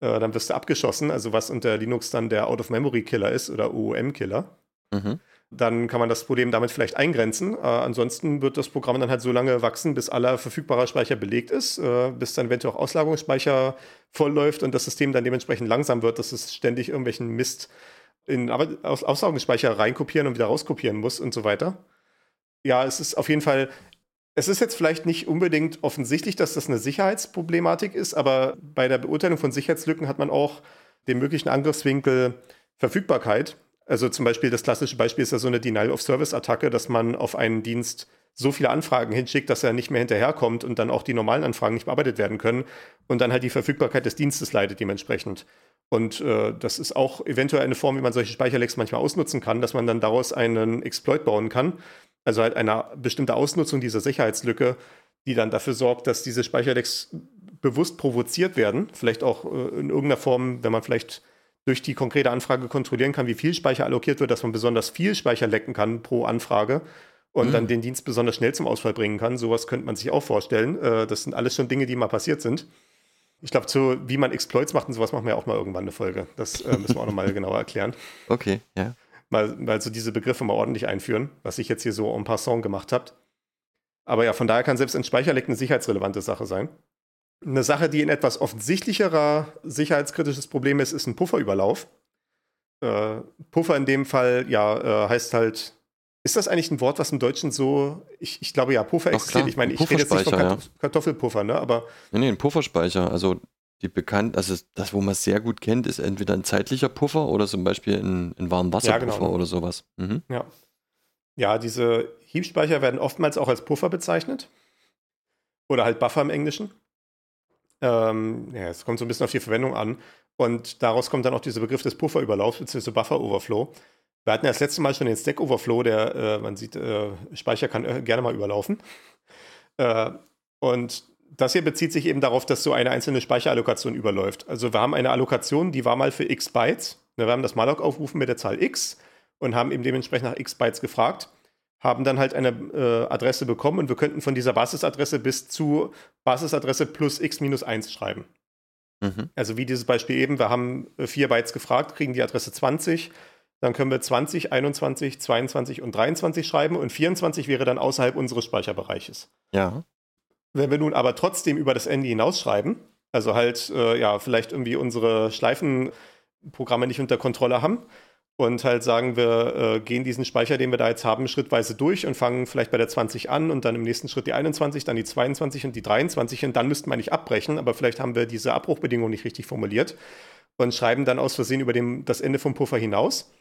B: Äh, dann wirst du abgeschossen, also was unter Linux dann der Out-of-Memory-Killer ist oder OOM-Killer. Mhm dann kann man das Problem damit vielleicht eingrenzen. Äh, ansonsten wird das Programm dann halt so lange wachsen, bis aller verfügbarer Speicher belegt ist, äh, bis dann eventuell auch Auslagerungsspeicher vollläuft und das System dann dementsprechend langsam wird, dass es ständig irgendwelchen Mist in Aus Auslagungsspeicher reinkopieren und wieder rauskopieren muss und so weiter. Ja, es ist auf jeden Fall, es ist jetzt vielleicht nicht unbedingt offensichtlich, dass das eine Sicherheitsproblematik ist, aber bei der Beurteilung von Sicherheitslücken hat man auch den möglichen Angriffswinkel Verfügbarkeit also zum Beispiel das klassische Beispiel ist ja so eine Denial-of-Service-Attacke, dass man auf einen Dienst so viele Anfragen hinschickt, dass er nicht mehr hinterherkommt und dann auch die normalen Anfragen nicht bearbeitet werden können und dann halt die Verfügbarkeit des Dienstes leidet dementsprechend. Und äh, das ist auch eventuell eine Form, wie man solche Speicherlecks manchmal ausnutzen kann, dass man dann daraus einen Exploit bauen kann. Also halt eine bestimmte Ausnutzung dieser Sicherheitslücke, die dann dafür sorgt, dass diese Speicherlecks bewusst provoziert werden. Vielleicht auch äh, in irgendeiner Form, wenn man vielleicht durch die konkrete Anfrage kontrollieren kann, wie viel Speicher allokiert wird, dass man besonders viel Speicher lecken kann pro Anfrage und mhm. dann den Dienst besonders schnell zum Ausfall bringen kann. Sowas könnte man sich auch vorstellen. Äh, das sind alles schon Dinge, die mal passiert sind. Ich glaube, zu wie man Exploits macht und sowas machen wir auch mal irgendwann eine Folge. Das äh, müssen wir auch nochmal genauer erklären.
A: Okay, ja.
B: Mal, mal so diese Begriffe mal ordentlich einführen, was ich jetzt hier so en passant gemacht habe. Aber ja, von daher kann selbst ein Speicherleck eine sicherheitsrelevante Sache sein. Eine Sache, die ein etwas offensichtlicherer sicherheitskritisches Problem ist, ist ein Pufferüberlauf. Äh, Puffer in dem Fall, ja, äh, heißt halt, ist das eigentlich ein Wort, was im Deutschen so, ich, ich glaube ja, Puffer Doch, existiert. Klar. Ich meine, ich rede jetzt nicht von Kartoff ja. Kartoffelpuffer, ne, aber.
A: Nee, nee, ein Pufferspeicher. Also die bekannt, also das, wo man es sehr gut kennt, ist entweder ein zeitlicher Puffer oder zum Beispiel ein, ein Warmwasserpuffer ja, genau. oder sowas.
B: Mhm. Ja. Ja, diese Heap-Speicher werden oftmals auch als Puffer bezeichnet. Oder halt Buffer im Englischen. Ähm, ja, es kommt so ein bisschen auf die Verwendung an. Und daraus kommt dann auch dieser Begriff des Pufferüberlaufs bzw. Buffer-Overflow. Wir hatten ja das letzte Mal schon den Stack-Overflow, der, äh, man sieht, äh, Speicher kann äh, gerne mal überlaufen. Äh, und das hier bezieht sich eben darauf, dass so eine einzelne Speicherallokation überläuft. Also wir haben eine Allokation, die war mal für x Bytes. Wir haben das malloc aufrufen mit der Zahl x und haben eben dementsprechend nach x Bytes gefragt haben dann halt eine äh, Adresse bekommen und wir könnten von dieser Basisadresse bis zu Basisadresse plus x minus 1 schreiben. Mhm. Also wie dieses Beispiel eben, wir haben äh, vier Bytes gefragt, kriegen die Adresse 20, dann können wir 20, 21, 22 und 23 schreiben und 24 wäre dann außerhalb unseres Speicherbereiches.
A: Ja.
B: Wenn wir nun aber trotzdem über das Ende hinausschreiben, also halt äh, ja vielleicht irgendwie unsere Schleifenprogramme nicht unter Kontrolle haben, und halt sagen, wir äh, gehen diesen Speicher, den wir da jetzt haben, schrittweise durch und fangen vielleicht bei der 20 an und dann im nächsten Schritt die 21, dann die 22 und die 23 und dann müssten wir nicht abbrechen, aber vielleicht haben wir diese Abbruchbedingung nicht richtig formuliert und schreiben dann aus Versehen über dem, das Ende vom Puffer hinaus.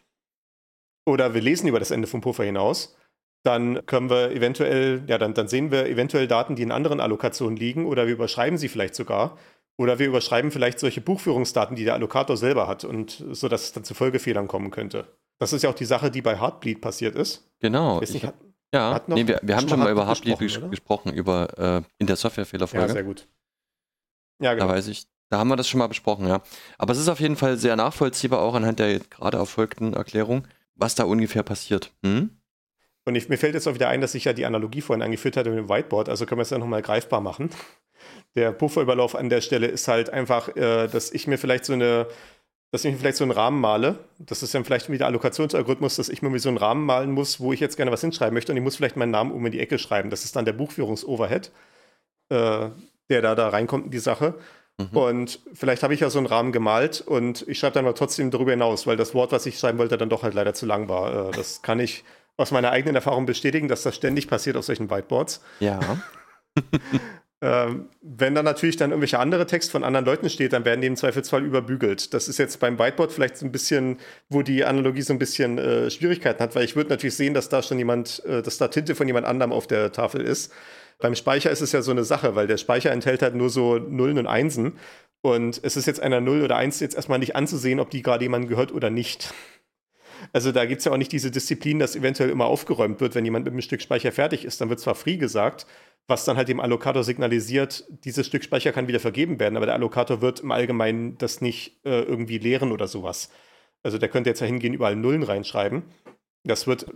B: Oder wir lesen über das Ende vom Puffer hinaus. Dann können wir eventuell, ja, dann, dann sehen wir eventuell Daten, die in anderen Allokationen liegen oder wir überschreiben sie vielleicht sogar. Oder wir überschreiben vielleicht solche Buchführungsdaten, die der Allokator selber hat, und so dass es dann zu Folgefehlern kommen könnte. Das ist ja auch die Sache, die bei Heartbleed passiert ist.
A: Genau. Nicht, hat, ja, hat noch, nee, wir, wir haben schon mal über Heartbleed gesprochen, gesprochen über äh, in der Softwarefehlerfolge.
B: Ja, sehr gut.
A: Ja, genau. Da weiß ich, da haben wir das schon mal besprochen, ja. Aber es ist auf jeden Fall sehr nachvollziehbar, auch anhand der gerade erfolgten Erklärung, was da ungefähr passiert. Hm?
B: Und ich, mir fällt jetzt auch wieder ein, dass ich ja die Analogie vorhin angeführt hatte mit dem Whiteboard, also können wir es ja nochmal greifbar machen der Pufferüberlauf an der Stelle ist halt einfach, äh, dass ich mir vielleicht so eine, dass ich mir vielleicht so einen Rahmen male. Das ist dann vielleicht wieder Allokationsalgorithmus, dass ich mir so einen Rahmen malen muss, wo ich jetzt gerne was hinschreiben möchte und ich muss vielleicht meinen Namen um in die Ecke schreiben. Das ist dann der Buchführungsoverhead, äh, der da, da reinkommt in die Sache. Mhm. Und vielleicht habe ich ja so einen Rahmen gemalt und ich schreibe dann aber trotzdem darüber hinaus, weil das Wort, was ich schreiben wollte, dann doch halt leider zu lang war. Äh, das kann ich aus meiner eigenen Erfahrung bestätigen, dass das ständig passiert auf solchen Whiteboards.
A: Ja.
B: Ähm, wenn dann natürlich dann irgendwelche andere Text von anderen Leuten steht, dann werden die im Zweifelsfall überbügelt. Das ist jetzt beim Whiteboard vielleicht so ein bisschen, wo die Analogie so ein bisschen äh, Schwierigkeiten hat, weil ich würde natürlich sehen, dass da schon jemand, äh, dass da Tinte von jemand anderem auf der Tafel ist. Beim Speicher ist es ja so eine Sache, weil der Speicher enthält halt nur so Nullen und Einsen. Und es ist jetzt einer Null oder Eins jetzt erstmal nicht anzusehen, ob die gerade jemandem gehört oder nicht. Also da gibt es ja auch nicht diese Disziplin, dass eventuell immer aufgeräumt wird, wenn jemand mit einem Stück Speicher fertig ist. Dann wird zwar free gesagt, was dann halt dem Allokator signalisiert, dieses Stück Speicher kann wieder vergeben werden, aber der Allokator wird im Allgemeinen das nicht äh, irgendwie leeren oder sowas. Also der könnte jetzt ja hingehen, überall Nullen reinschreiben. Das wird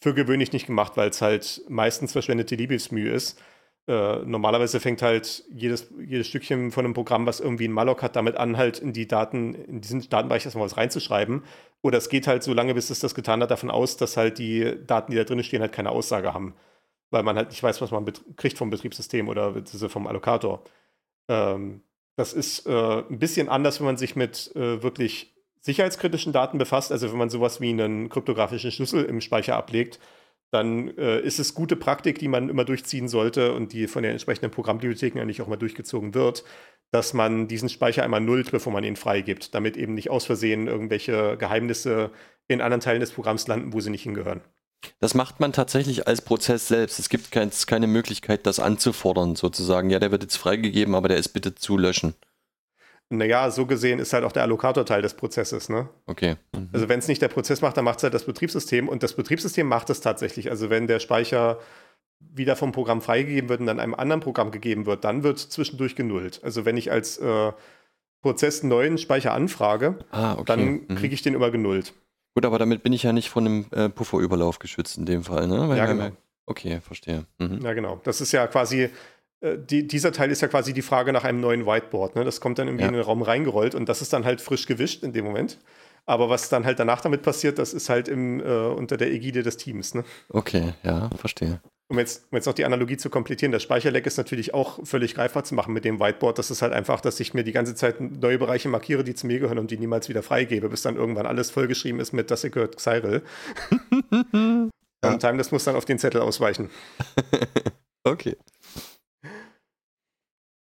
B: für gewöhnlich nicht gemacht, weil es halt meistens verschwendete Liebesmühe ist. Äh, normalerweise fängt halt jedes, jedes Stückchen von einem Programm, was irgendwie ein Malloc hat, damit an, halt in die Daten, in diesen Datenbereich erstmal was reinzuschreiben. Oder es geht halt so lange, bis es das getan hat, davon aus, dass halt die Daten, die da drin stehen, halt keine Aussage haben weil man halt nicht weiß, was man kriegt vom Betriebssystem oder vom Allokator. Ähm, das ist äh, ein bisschen anders, wenn man sich mit äh, wirklich sicherheitskritischen Daten befasst. Also wenn man sowas wie einen kryptografischen Schlüssel im Speicher ablegt, dann äh, ist es gute Praktik, die man immer durchziehen sollte und die von den entsprechenden Programmbibliotheken eigentlich auch mal durchgezogen wird, dass man diesen Speicher einmal nullt, bevor man ihn freigibt, damit eben nicht aus Versehen irgendwelche Geheimnisse in anderen Teilen des Programms landen, wo sie nicht hingehören.
A: Das macht man tatsächlich als Prozess selbst. Es gibt kein, keine Möglichkeit, das anzufordern, sozusagen. Ja, der wird jetzt freigegeben, aber der ist bitte zu löschen.
B: Naja, so gesehen ist halt auch der Allokator Teil des Prozesses. Ne?
A: Okay. Mhm.
B: Also wenn es nicht der Prozess macht, dann macht es halt das Betriebssystem und das Betriebssystem macht es tatsächlich. Also wenn der Speicher wieder vom Programm freigegeben wird und dann einem anderen Programm gegeben wird, dann wird zwischendurch genullt. Also wenn ich als äh, Prozess einen neuen Speicher anfrage,
A: ah, okay.
B: dann
A: Mhm.
B: kriege ich den immer genullt.
A: Gut, aber damit bin ich ja nicht von einem äh, Pufferüberlauf geschützt in dem Fall, ne? Weil
B: Ja, genau.
A: Okay, verstehe. Mhm.
B: Ja, genau. Das ist ja quasi, die, dieser Teil ist ja quasi die Frage nach einem neuen Whiteboard. Ne? Das kommt dann irgendwie
A: Ja.
B: in den Raum reingerollt und das ist dann halt frisch gewischt in dem Moment. Aber was dann halt danach damit passiert, das ist halt im, äh, unter der Ägide des Teams. Ne?
A: Okay, ja, verstehe.
B: Um jetzt, um jetzt noch die Analogie zu komplettieren, der Speicherleck ist natürlich auch völlig greifbar zu machen mit dem Whiteboard. Das ist halt einfach, dass ich mir die ganze Zeit neue Bereiche markiere, die zu mir gehören und die niemals wieder freigebe, bis dann irgendwann alles vollgeschrieben ist mit das hier gehört Xyril.
A: Ja.
B: Und Timeless muss dann auf den Zettel ausweichen.
A: Okay.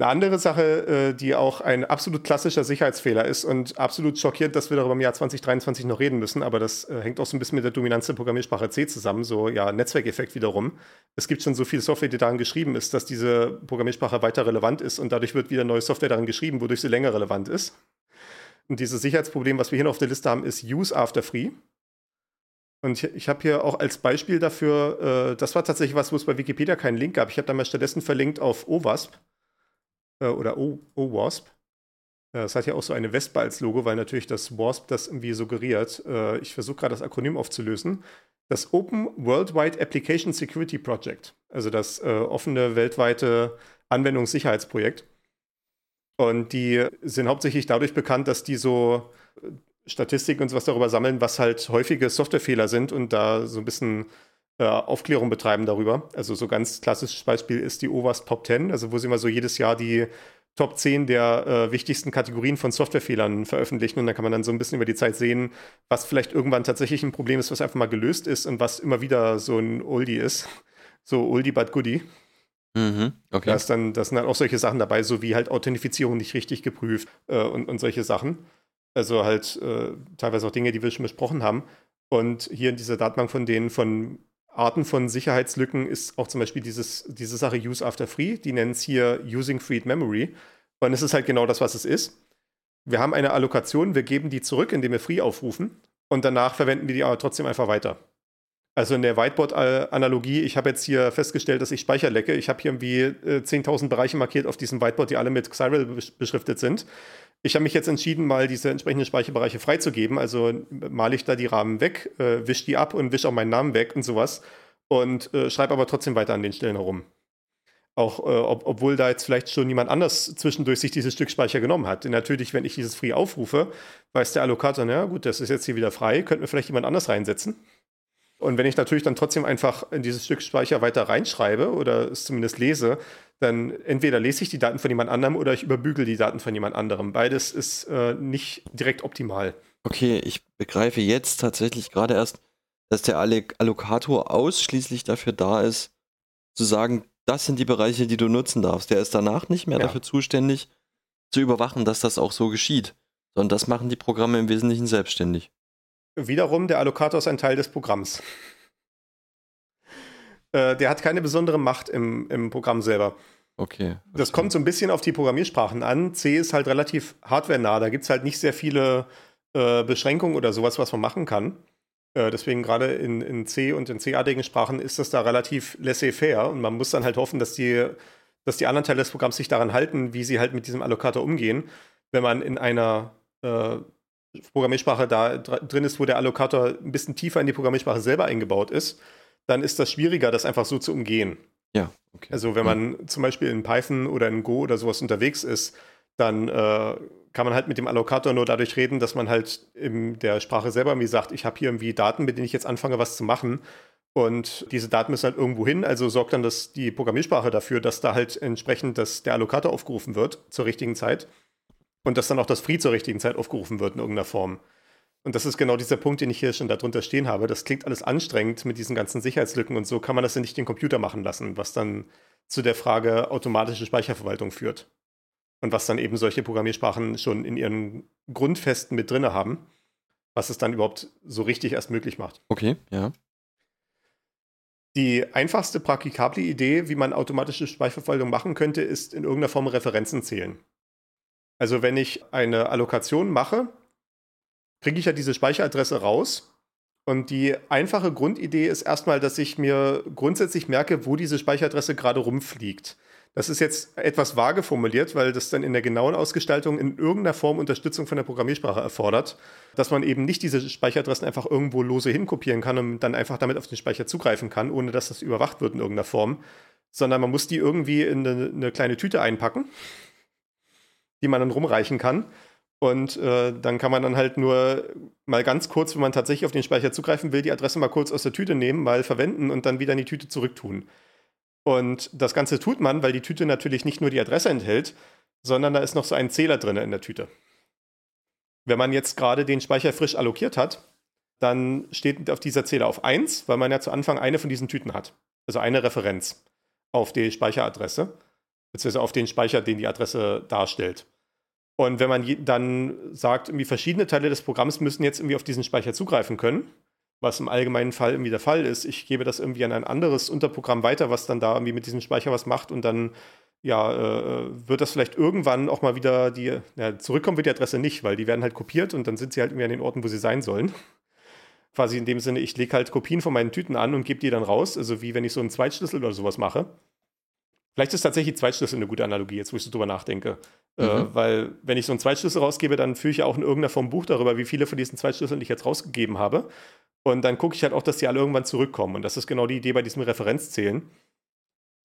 B: Eine andere Sache, äh, die auch ein absolut klassischer Sicherheitsfehler ist und absolut schockiert, dass wir darüber im Jahr 2023 noch reden müssen, aber das äh, hängt auch so ein bisschen mit der Dominanz der Programmiersprache C zusammen, so ja, Netzwerkeffekt wiederum. Es gibt schon so viel Software, die daran geschrieben ist, dass diese Programmiersprache weiter relevant ist und dadurch wird wieder neue Software daran geschrieben, wodurch sie länger relevant ist. Und dieses Sicherheitsproblem, was wir hier noch auf der Liste haben, ist Use After Free. Und ich, habe hier auch als Beispiel dafür, äh, das war tatsächlich was, wo es bei Wikipedia keinen Link gab. Ich habe da mal stattdessen verlinkt auf OWASP äh, oder OWASP. Äh, Das hat ja auch so eine Wespe als Logo, weil natürlich das WASP das irgendwie suggeriert. Äh, Ich versuche gerade das Akronym aufzulösen. Das Open Worldwide Application Security Project, also das offene weltweite Anwendungssicherheitsprojekt. Und die sind hauptsächlich dadurch bekannt, dass die so Statistiken und sowas darüber sammeln, was halt häufige Softwarefehler sind und da so ein bisschen äh, Aufklärung betreiben darüber. Also so ganz klassisches Beispiel ist die OWASP Top 10, also wo sie mal so jedes Jahr die Top 10 der äh, wichtigsten Kategorien von Softwarefehlern veröffentlichen und dann kann man dann so ein bisschen über die Zeit sehen, was vielleicht irgendwann tatsächlich ein Problem ist, was einfach mal gelöst ist und was immer wieder so ein Oldie ist. So Oldie but Goodie.
A: Mhm. Okay.
B: Da, ist dann, da sind dann auch solche Sachen dabei, so wie halt Authentifizierung nicht richtig geprüft äh, und, und solche Sachen. Also halt äh, teilweise auch Dinge, die wir schon besprochen haben. Und hier in dieser Datenbank von den von Arten von Sicherheitslücken ist auch zum Beispiel dieses, diese Sache Use After Free. Die nennen es hier Using Freed Memory. Und es ist halt genau das, was es ist. Wir haben eine Allokation, wir geben die zurück, indem wir Free aufrufen. Und danach verwenden wir die aber trotzdem einfach weiter. Also in der Whiteboard-Analogie, ich habe jetzt hier festgestellt, dass ich Speicher lecke. Ich habe hier irgendwie äh, 10.000 Bereiche markiert auf diesem Whiteboard, die alle mit besch- beschriftet sind. Ich habe mich jetzt entschieden, mal diese entsprechenden Speicherbereiche freizugeben. Also male ich da die Rahmen weg, äh, wische die ab und wische auch meinen Namen weg und sowas. Und äh, schreibe aber trotzdem weiter an den Stellen herum. Auch äh, ob, obwohl da jetzt vielleicht schon jemand anders zwischendurch sich dieses Stück Speicher genommen hat. Denn natürlich, wenn ich dieses Free aufrufe, weiß der Allokator, na gut, das ist jetzt hier wieder frei, könnten wir vielleicht jemand anders reinsetzen. Und wenn ich natürlich dann trotzdem einfach in dieses Stück Speicher weiter reinschreibe oder es zumindest lese, dann entweder lese ich die Daten von jemand anderem oder ich überbügel die Daten von jemand anderem. Beides ist äh, nicht direkt optimal.
A: Okay, ich begreife jetzt tatsächlich gerade erst, dass der Allo- Allokator ausschließlich dafür da ist, zu sagen, das sind die Bereiche, die du nutzen darfst. Der ist danach nicht mehr
B: Ja.
A: dafür zuständig, zu überwachen, dass das auch so geschieht. Sondern das machen die Programme im Wesentlichen selbstständig.
B: Wiederum, der Allokator ist ein Teil des Programms. Äh, der hat keine besondere Macht im, im Programm selber.
A: Okay.
B: Das kommt so ein bisschen auf die Programmiersprachen an. C ist halt relativ hardwarenah. Da gibt es halt nicht sehr viele äh, Beschränkungen oder sowas, was man machen kann. Äh, deswegen gerade in, in C und in C-artigen Sprachen ist das da relativ laissez-faire und man muss dann halt hoffen, dass die, dass die anderen Teile des Programms sich daran halten, wie sie halt mit diesem Allokator umgehen. Wenn man in einer äh, Programmiersprache da dr- drin ist, wo der Allokator ein bisschen tiefer in die Programmiersprache selber eingebaut ist, dann ist das schwieriger, das einfach so zu umgehen.
A: Ja, okay.
B: Also wenn man zum Beispiel in Python oder in Go oder sowas unterwegs ist, dann äh, kann man halt mit dem Allokator nur dadurch reden, dass man halt in der Sprache selber irgendwie sagt, ich habe hier irgendwie Daten, mit denen ich jetzt anfange, was zu machen. Und diese Daten müssen halt irgendwo hin, also sorgt dann das, die Programmiersprache dafür, dass da halt entsprechend das, der Allokator aufgerufen wird zur richtigen Zeit und dass dann auch das Free zur richtigen Zeit aufgerufen wird in irgendeiner Form. Und das ist genau dieser Punkt, den ich hier schon darunter stehen habe. Das klingt alles anstrengend mit diesen ganzen Sicherheitslücken und so kann man das ja nicht den Computer machen lassen, was dann zu der Frage automatische Speicherverwaltung führt. Und was dann eben solche Programmiersprachen schon in ihren Grundfesten mit drin haben, was es dann überhaupt so richtig erst möglich macht.
A: Okay, ja.
B: Die einfachste praktikable Idee, wie man automatische Speicherverwaltung machen könnte, ist in irgendeiner Form Referenzen zählen. Also wenn ich eine Allokation mache, kriege ich ja diese Speicheradresse raus. Und die einfache Grundidee ist erstmal, dass ich mir grundsätzlich merke, wo diese Speicheradresse gerade rumfliegt. Das ist jetzt etwas vage formuliert, weil das dann in der genauen Ausgestaltung in irgendeiner Form Unterstützung von der Programmiersprache erfordert, dass man eben nicht diese Speicheradressen einfach irgendwo lose hinkopieren kann und dann einfach damit auf den Speicher zugreifen kann, ohne dass das überwacht wird in irgendeiner Form, sondern man muss die irgendwie in eine, eine kleine Tüte einpacken, die man dann rumreichen kann. Und äh, dann kann man dann halt nur mal ganz kurz, wenn man tatsächlich auf den Speicher zugreifen will, die Adresse mal kurz aus der Tüte nehmen, mal verwenden und dann wieder in die Tüte zurücktun. Und das Ganze tut man, weil die Tüte natürlich nicht nur die Adresse enthält, sondern da ist noch so ein Zähler drin in der Tüte. Wenn man jetzt gerade den Speicher frisch allokiert hat, dann steht auf dieser Zähler auf 1, weil man ja zu Anfang eine von diesen Tüten hat. Also eine Referenz auf die Speicheradresse, beziehungsweise auf den Speicher, den die Adresse darstellt. Und wenn man dann sagt, irgendwie verschiedene Teile des Programms müssen jetzt irgendwie auf diesen Speicher zugreifen können, was im allgemeinen Fall irgendwie der Fall ist. Ich gebe das irgendwie an ein anderes Unterprogramm weiter, was dann da irgendwie mit diesem Speicher was macht und dann ja, äh, wird das vielleicht irgendwann auch mal wieder die, ja, zurückkommen wird die Adresse nicht, weil die werden halt kopiert und dann sind sie halt irgendwie an den Orten, wo sie sein sollen. Quasi in dem Sinne, ich lege halt Kopien von meinen Tüten an und gebe die dann raus, also wie wenn ich so einen Zweitschlüssel oder sowas mache. Vielleicht ist tatsächlich Zweitschlüssel eine gute Analogie, jetzt wo ich so drüber nachdenke. Äh, mhm. Äh, weil, wenn ich so einen Zweitschlüssel rausgebe, dann führe ich ja auch in irgendeiner Form Buch darüber, wie viele von diesen Zweitschlüsseln ich jetzt rausgegeben habe. Und dann gucke ich halt auch, dass die alle irgendwann zurückkommen. Und das ist genau die Idee bei diesem Referenzzählen.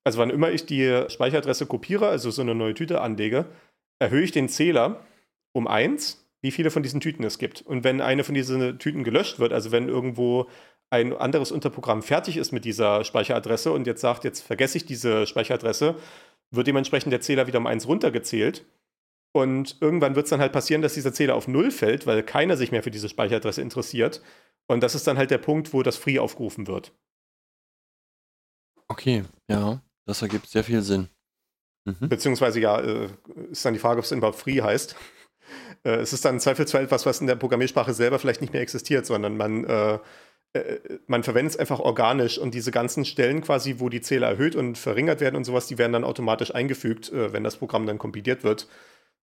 B: Also wann immer ich die Speicheradresse kopiere, also so eine neue Tüte anlege, erhöhe ich den Zähler um eins, wie viele von diesen Tüten es gibt. Und wenn eine von diesen Tüten gelöscht wird, also wenn irgendwo ein anderes Unterprogramm fertig ist mit dieser Speicheradresse und jetzt sagt, jetzt vergesse ich diese Speicheradresse, wird dementsprechend der Zähler wieder um eins runtergezählt. Und irgendwann wird es dann halt passieren, dass dieser Zähler auf Null fällt, weil keiner sich mehr für diese Speicheradresse interessiert. Und das ist dann halt der Punkt, wo das Free aufgerufen wird.
A: Okay, ja, das ergibt sehr viel Sinn.
B: Mhm. Beziehungsweise ja, äh, ist dann die Frage, ob es überhaupt Free heißt. Äh, es ist dann im Zweifelsfall etwas, was in der Programmiersprache selber vielleicht nicht mehr existiert, sondern man, äh, man verwendet es einfach organisch und diese ganzen Stellen quasi, wo die Zähler erhöht und verringert werden und sowas, die werden dann automatisch eingefügt, äh, wenn das Programm dann kompiliert wird.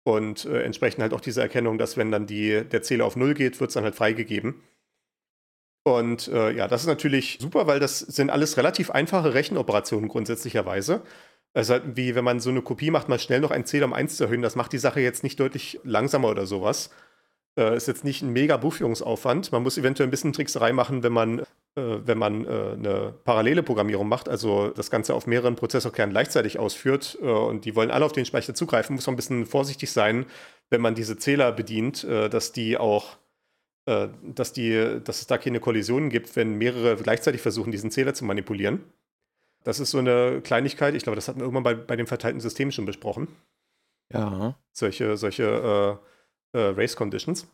B: Und äh, entsprechend halt auch diese Erkennung, dass wenn dann die, der Zähler auf Null geht, wird es dann halt freigegeben. Und äh, ja, das ist natürlich super, weil das sind alles relativ einfache Rechenoperationen grundsätzlicherweise. Also halt wie wenn man so eine Kopie macht, mal schnell noch ein Zähler um 1 zu erhöhen, das macht die Sache jetzt nicht deutlich langsamer oder sowas. Äh, ist jetzt nicht ein mega Buchführungsaufwand. Man muss eventuell ein bisschen Trickserei machen, wenn man, äh, wenn man äh, eine parallele Programmierung macht, also das Ganze auf mehreren Prozessorkernen gleichzeitig ausführt äh, und die wollen alle auf den Speicher zugreifen, muss man ein bisschen vorsichtig sein, wenn man diese Zähler bedient, äh, dass die auch äh, dass, die, dass es da keine Kollisionen gibt, wenn mehrere gleichzeitig versuchen, diesen Zähler zu manipulieren. Das ist so eine Kleinigkeit. Ich glaube, das hatten wir irgendwann bei, bei dem verteilten System schon besprochen.
A: Ja.
B: Solche, solche äh, äh, Race Conditions.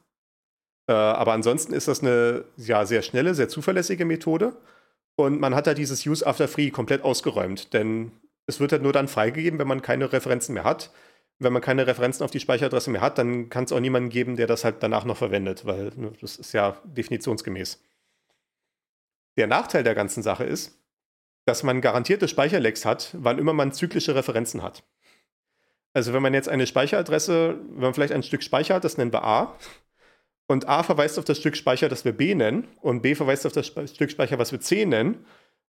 B: Äh, aber ansonsten ist das eine ja, sehr schnelle, sehr zuverlässige Methode. Und man hat da dieses Use After Free komplett ausgeräumt. Denn es wird halt nur dann freigegeben, wenn man keine Referenzen mehr hat wenn man keine Referenzen auf die Speicheradresse mehr hat, dann kann es auch niemanden geben, der das halt danach noch verwendet, weil ne, das ist ja definitionsgemäß. Der Nachteil der ganzen Sache ist, dass man garantierte Speicherlecks hat, wann immer man zyklische Referenzen hat. Also wenn man jetzt eine Speicheradresse, wenn man vielleicht ein Stück Speicher hat, das nennen wir A, und A verweist auf das Stück Speicher, das wir B nennen, und B verweist auf das Stück Speicher, was wir C nennen,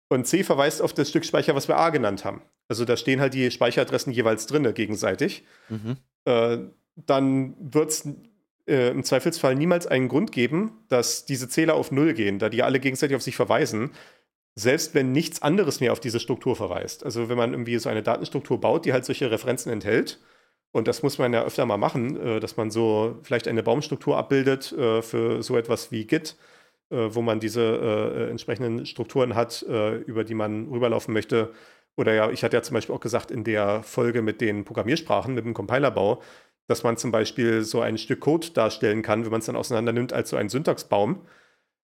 B: und C verweist auf das Stück Speicher, was wir A genannt haben. Also da stehen halt die Speicheradressen jeweils drin gegenseitig. Mhm. Äh, dann wird es äh, im Zweifelsfall niemals einen Grund geben, dass diese Zähler auf Null gehen, da die alle gegenseitig auf sich verweisen. Selbst wenn nichts anderes mehr auf diese Struktur verweist. Also wenn man irgendwie so eine Datenstruktur baut, die halt solche Referenzen enthält, und das muss man ja öfter mal machen, äh, dass man so vielleicht eine Baumstruktur abbildet äh, für so etwas wie Git äh, wo man diese entsprechenden Strukturen hat, über die man rüberlaufen möchte. Oder ja, ich hatte ja zum Beispiel auch gesagt in der Folge mit den Programmiersprachen, mit dem Compilerbau, dass man zum Beispiel so ein Stück Code darstellen kann, wenn man es dann auseinander nimmt, als so ein Syntaxbaum.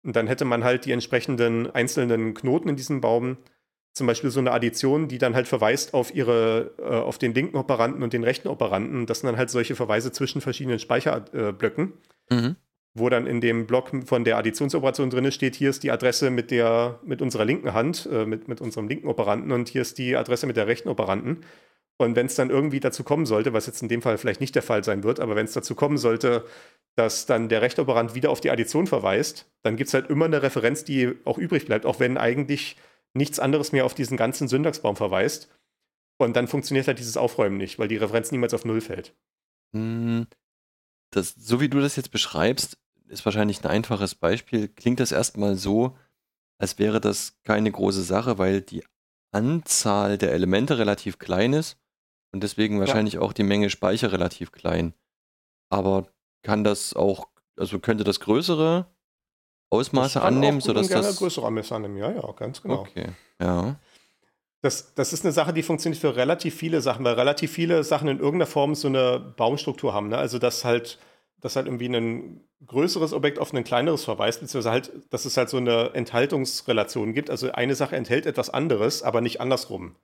B: Und dann hätte man halt die entsprechenden einzelnen Knoten in diesem Baum, zum Beispiel so eine Addition, die dann halt verweist auf ihre, äh, auf den linken Operanten und den rechten Operanten. Das sind dann halt solche Verweise zwischen verschiedenen Speicherblöcken. Mhm. wo dann in dem Block von der Additionsoperation drin steht, hier ist die Adresse mit, der, mit unserer linken Hand, äh, mit, mit unserem linken Operanten und hier ist die Adresse mit der rechten Operanten. Und wenn es dann irgendwie dazu kommen sollte, was jetzt in dem Fall vielleicht nicht der Fall sein wird, aber wenn es dazu kommen sollte, dass dann der rechte Operant wieder auf die Addition verweist, dann gibt es halt immer eine Referenz, die auch übrig bleibt, auch wenn eigentlich nichts anderes mehr auf diesen ganzen Syntaxbaum verweist. Und dann funktioniert halt dieses Aufräumen nicht, weil die Referenz niemals auf Null fällt.
A: Hm, das, so wie du das jetzt beschreibst, ist wahrscheinlich ein einfaches Beispiel. Klingt das erstmal so, als wäre das keine große Sache, weil die Anzahl der Elemente relativ klein ist und deswegen wahrscheinlich ja. auch die Menge Speicher relativ klein. Aber kann das auch, also könnte das größere Ausmaße das annehmen, sodass das.
B: größere Ausmaße annehmen, ja, ja, ganz genau.
A: Okay, ja.
B: Das, das ist eine Sache, die funktioniert für relativ viele Sachen, weil relativ viele Sachen in irgendeiner Form so eine Baumstruktur haben. Ne? Also, dass halt, dass halt irgendwie ein größeres Objekt auf ein kleineres verweist, beziehungsweise halt, dass es halt so eine Enthaltungsrelation gibt. Also, eine Sache enthält etwas anderes, aber nicht andersrum.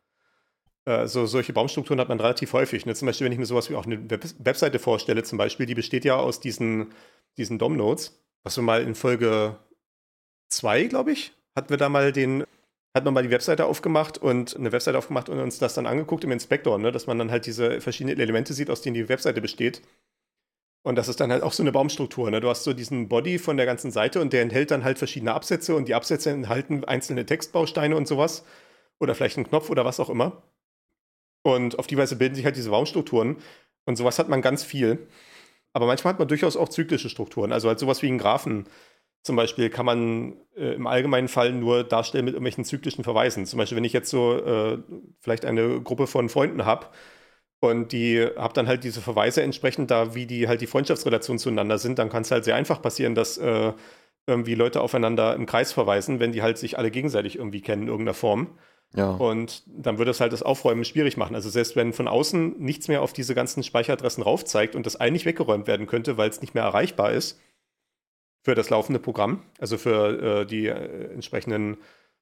B: Also solche Baumstrukturen hat man relativ häufig. Ne? Zum Beispiel, wenn ich mir sowas wie auch eine Web Webseite vorstelle, zum Beispiel, die besteht ja aus diesen, diesen DOM-Nodes, was wir mal in Folge 2, glaube ich, hatten wir da mal den, hat man mal die Webseite aufgemacht und eine Webseite aufgemacht und uns das dann angeguckt im Inspektor, ne? dass man dann halt diese verschiedenen Elemente sieht, aus denen die Webseite besteht. Und das ist dann halt auch so eine Baumstruktur. Ne? Du hast so diesen Body von der ganzen Seite und der enthält dann halt verschiedene Absätze und die Absätze enthalten einzelne Textbausteine und sowas. Oder vielleicht einen Knopf oder was auch immer. Und auf die Weise bilden sich halt diese Baumstrukturen. Und sowas hat man ganz viel. Aber manchmal hat man durchaus auch zyklische Strukturen. Also halt sowas wie einen Graphen zum Beispiel kann man äh, im allgemeinen Fall nur darstellen mit irgendwelchen zyklischen Verweisen. Zum Beispiel, wenn ich jetzt so äh, vielleicht eine Gruppe von Freunden habe und die habe dann halt diese Verweise entsprechend da, wie die halt die Freundschaftsrelationen zueinander sind, dann kann es halt sehr einfach passieren, dass äh, irgendwie Leute aufeinander im Kreis verweisen, wenn die halt sich alle gegenseitig irgendwie kennen in irgendeiner Form. Ja. Und dann würde es halt das Aufräumen schwierig machen. Also selbst wenn von außen nichts mehr auf diese ganzen Speicheradressen raufzeigt und das eigentlich weggeräumt werden könnte, weil es nicht mehr erreichbar ist für das laufende Programm, also für äh, die äh, entsprechenden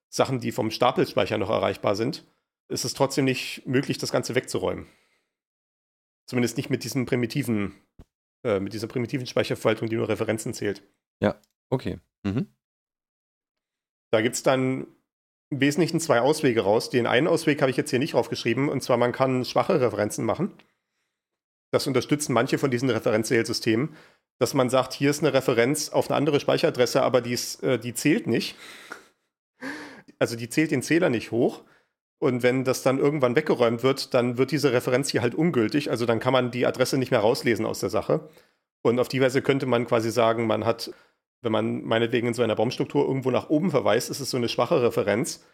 B: Sachen, die vom Stapelspeicher noch erreichbar sind, ist es trotzdem nicht möglich, das Ganze wegzuräumen. Zumindest nicht mit diesem primitiven, äh, mit dieser primitiven Speicherverwaltung, die nur Referenzen zählt.
A: Ja, okay. Mhm.
B: Da gibt es dann im Wesentlichen zwei Auswege raus. Den einen Ausweg habe ich jetzt hier nicht draufgeschrieben, und zwar man kann schwache Referenzen machen. Das unterstützen manche von diesen Referenzwählsystemen, dass man sagt, hier ist eine Referenz auf eine andere Speicheradresse, aber die, ist, äh, die zählt nicht. Also die zählt den Zähler nicht hoch. Und wenn das dann irgendwann weggeräumt wird, dann wird diese Referenz hier halt ungültig. Also dann kann man die Adresse nicht mehr rauslesen aus der Sache. Und auf die Weise könnte man quasi sagen, man hat wenn man meinetwegen in so einer Baumstruktur irgendwo nach oben verweist, ist es so eine schwache Referenz.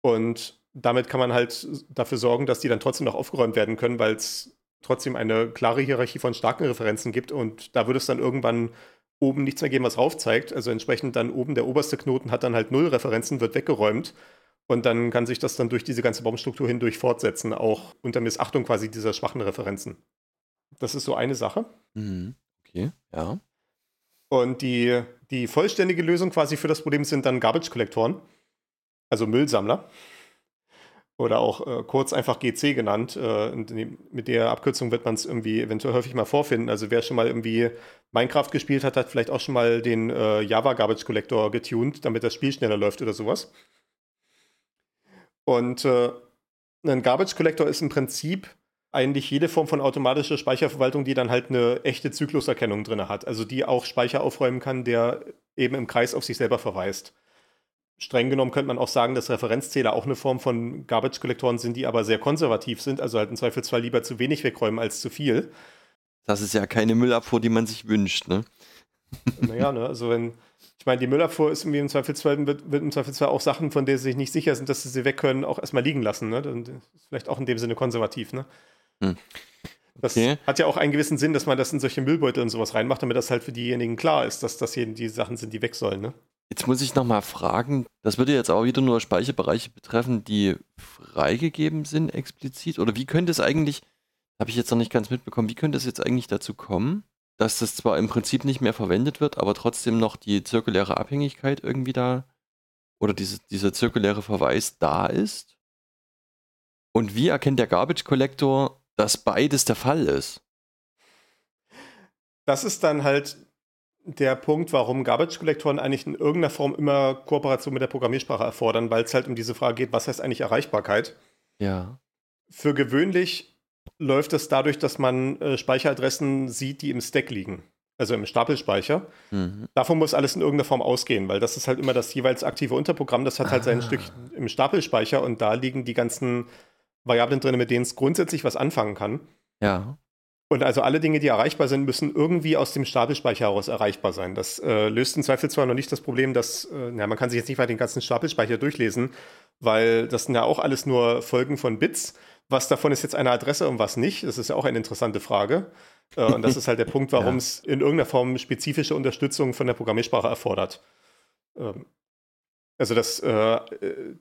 B: Und damit kann man halt dafür sorgen, dass die dann trotzdem noch aufgeräumt werden können, weil es trotzdem eine klare Hierarchie von starken Referenzen gibt. Und da würde es dann irgendwann oben nichts mehr geben, was raufzeigt. Also entsprechend dann oben der oberste Knoten hat dann halt null Referenzen, wird weggeräumt. Und dann kann sich das dann durch diese ganze Baumstruktur hindurch fortsetzen, auch unter Missachtung quasi dieser schwachen Referenzen. Das ist so eine Sache.
A: Mhm. Okay, ja.
B: Und die, die vollständige Lösung quasi für das Problem sind dann Garbage-Kollektoren, also Müllsammler. Oder auch äh, kurz einfach GC genannt. Äh, mit der Abkürzung wird man es irgendwie eventuell häufig mal vorfinden. Also wer schon mal irgendwie Minecraft gespielt hat, hat vielleicht auch schon mal den äh, Java Garbage Collector getuned, damit das Spiel schneller läuft oder sowas. Und äh, ein Garbage Collector ist im Prinzip eigentlich jede Form von automatischer Speicherverwaltung, die dann halt eine echte Zykluserkennung drin hat. Also die auch Speicher aufräumen kann, der eben im Kreis auf sich selber verweist. Streng genommen könnte man auch sagen, dass Referenzzähler auch eine Form von Garbage-Kollektoren sind, die aber sehr konservativ sind, also halt im Zweifelsfall lieber zu wenig wegräumen als zu viel.
A: Das ist ja keine Müllabfuhr, die man sich wünscht, ne?
B: Naja, ne, also wenn, ich meine, die Müllabfuhr ist irgendwie im Zweifelsfall, wird, wird im Zweifelsfall auch Sachen, von denen sie sich nicht sicher sind, dass sie sie weg können, auch erstmal liegen lassen, ne? Das ist vielleicht auch in dem Sinne konservativ, ne? Hm. Das okay. hat ja auch einen gewissen Sinn, dass man das in solche Müllbeutel und sowas reinmacht, damit das halt für diejenigen klar ist, dass das hier die Sachen sind, die weg sollen. Ne?
A: Jetzt muss ich nochmal fragen, das würde jetzt auch wieder nur Speicherbereiche betreffen, die freigegeben sind explizit? Oder wie könnte es eigentlich, habe ich jetzt noch nicht ganz mitbekommen, wie könnte es jetzt eigentlich dazu kommen, dass das zwar im Prinzip nicht mehr verwendet wird, aber trotzdem noch die zirkuläre Abhängigkeit irgendwie da oder diese, dieser zirkuläre Verweis da ist? Und wie erkennt der Garbage Collector, dass beides der Fall ist.
B: Das ist dann halt der Punkt, warum Garbage-Kollektoren eigentlich in irgendeiner Form immer Kooperation mit der Programmiersprache erfordern, weil es halt um diese Frage geht, was heißt eigentlich Erreichbarkeit?
A: Ja.
B: Für gewöhnlich läuft es dadurch, dass man äh, Speicheradressen sieht, die im Stack liegen. Also im Stapelspeicher.
A: Mhm.
B: Davon muss alles in irgendeiner Form ausgehen, weil das ist halt immer das jeweils aktive Unterprogramm, das hat halt sein
A: Ah.
B: Stück im Stapelspeicher und da liegen die ganzen Variablen drin, mit denen es grundsätzlich was anfangen kann.
A: Ja.
B: Und also alle Dinge, die erreichbar sind, müssen irgendwie aus dem Stapelspeicher heraus erreichbar sein. Das äh, löst im Zweifel zwar noch nicht das Problem, dass, äh, na, man kann sich jetzt nicht weiter den ganzen Stapelspeicher durchlesen, weil das sind ja auch alles nur Folgen von Bits. Was davon ist jetzt eine Adresse und was nicht? Das ist ja auch eine interessante Frage. Äh, und das ist halt der Punkt, warum
A: Ja.
B: es in irgendeiner Form spezifische Unterstützung von der Programmiersprache erfordert. Ähm, also das, äh,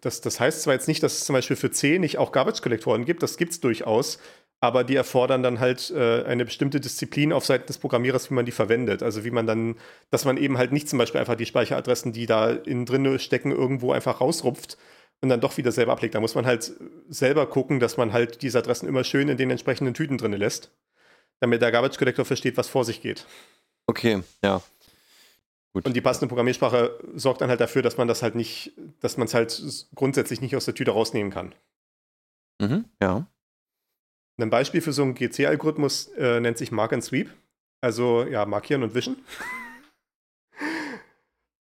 B: das, das heißt zwar jetzt nicht, dass es zum Beispiel für C nicht auch Garbage-Kollektoren gibt, das gibt es durchaus, aber die erfordern dann halt äh, eine bestimmte Disziplin auf Seiten des Programmierers, wie man die verwendet. Also wie man dann, dass man eben halt nicht zum Beispiel einfach die Speicheradressen, die da innen drin stecken, irgendwo einfach rausrupft und dann doch wieder selber ablegt. Da muss man halt selber gucken, dass man halt diese Adressen immer schön in den entsprechenden Tüten drin lässt, damit der Garbage Collector versteht, was vor sich geht.
A: Okay, ja.
B: Und die passende Programmiersprache sorgt dann halt dafür, dass man das halt nicht, dass man es halt grundsätzlich nicht aus der Tüte rausnehmen kann.
A: Mhm. Ja.
B: Ein Beispiel für so einen GC-Algorithmus äh, nennt sich Mark and Sweep. Also ja, markieren und wischen.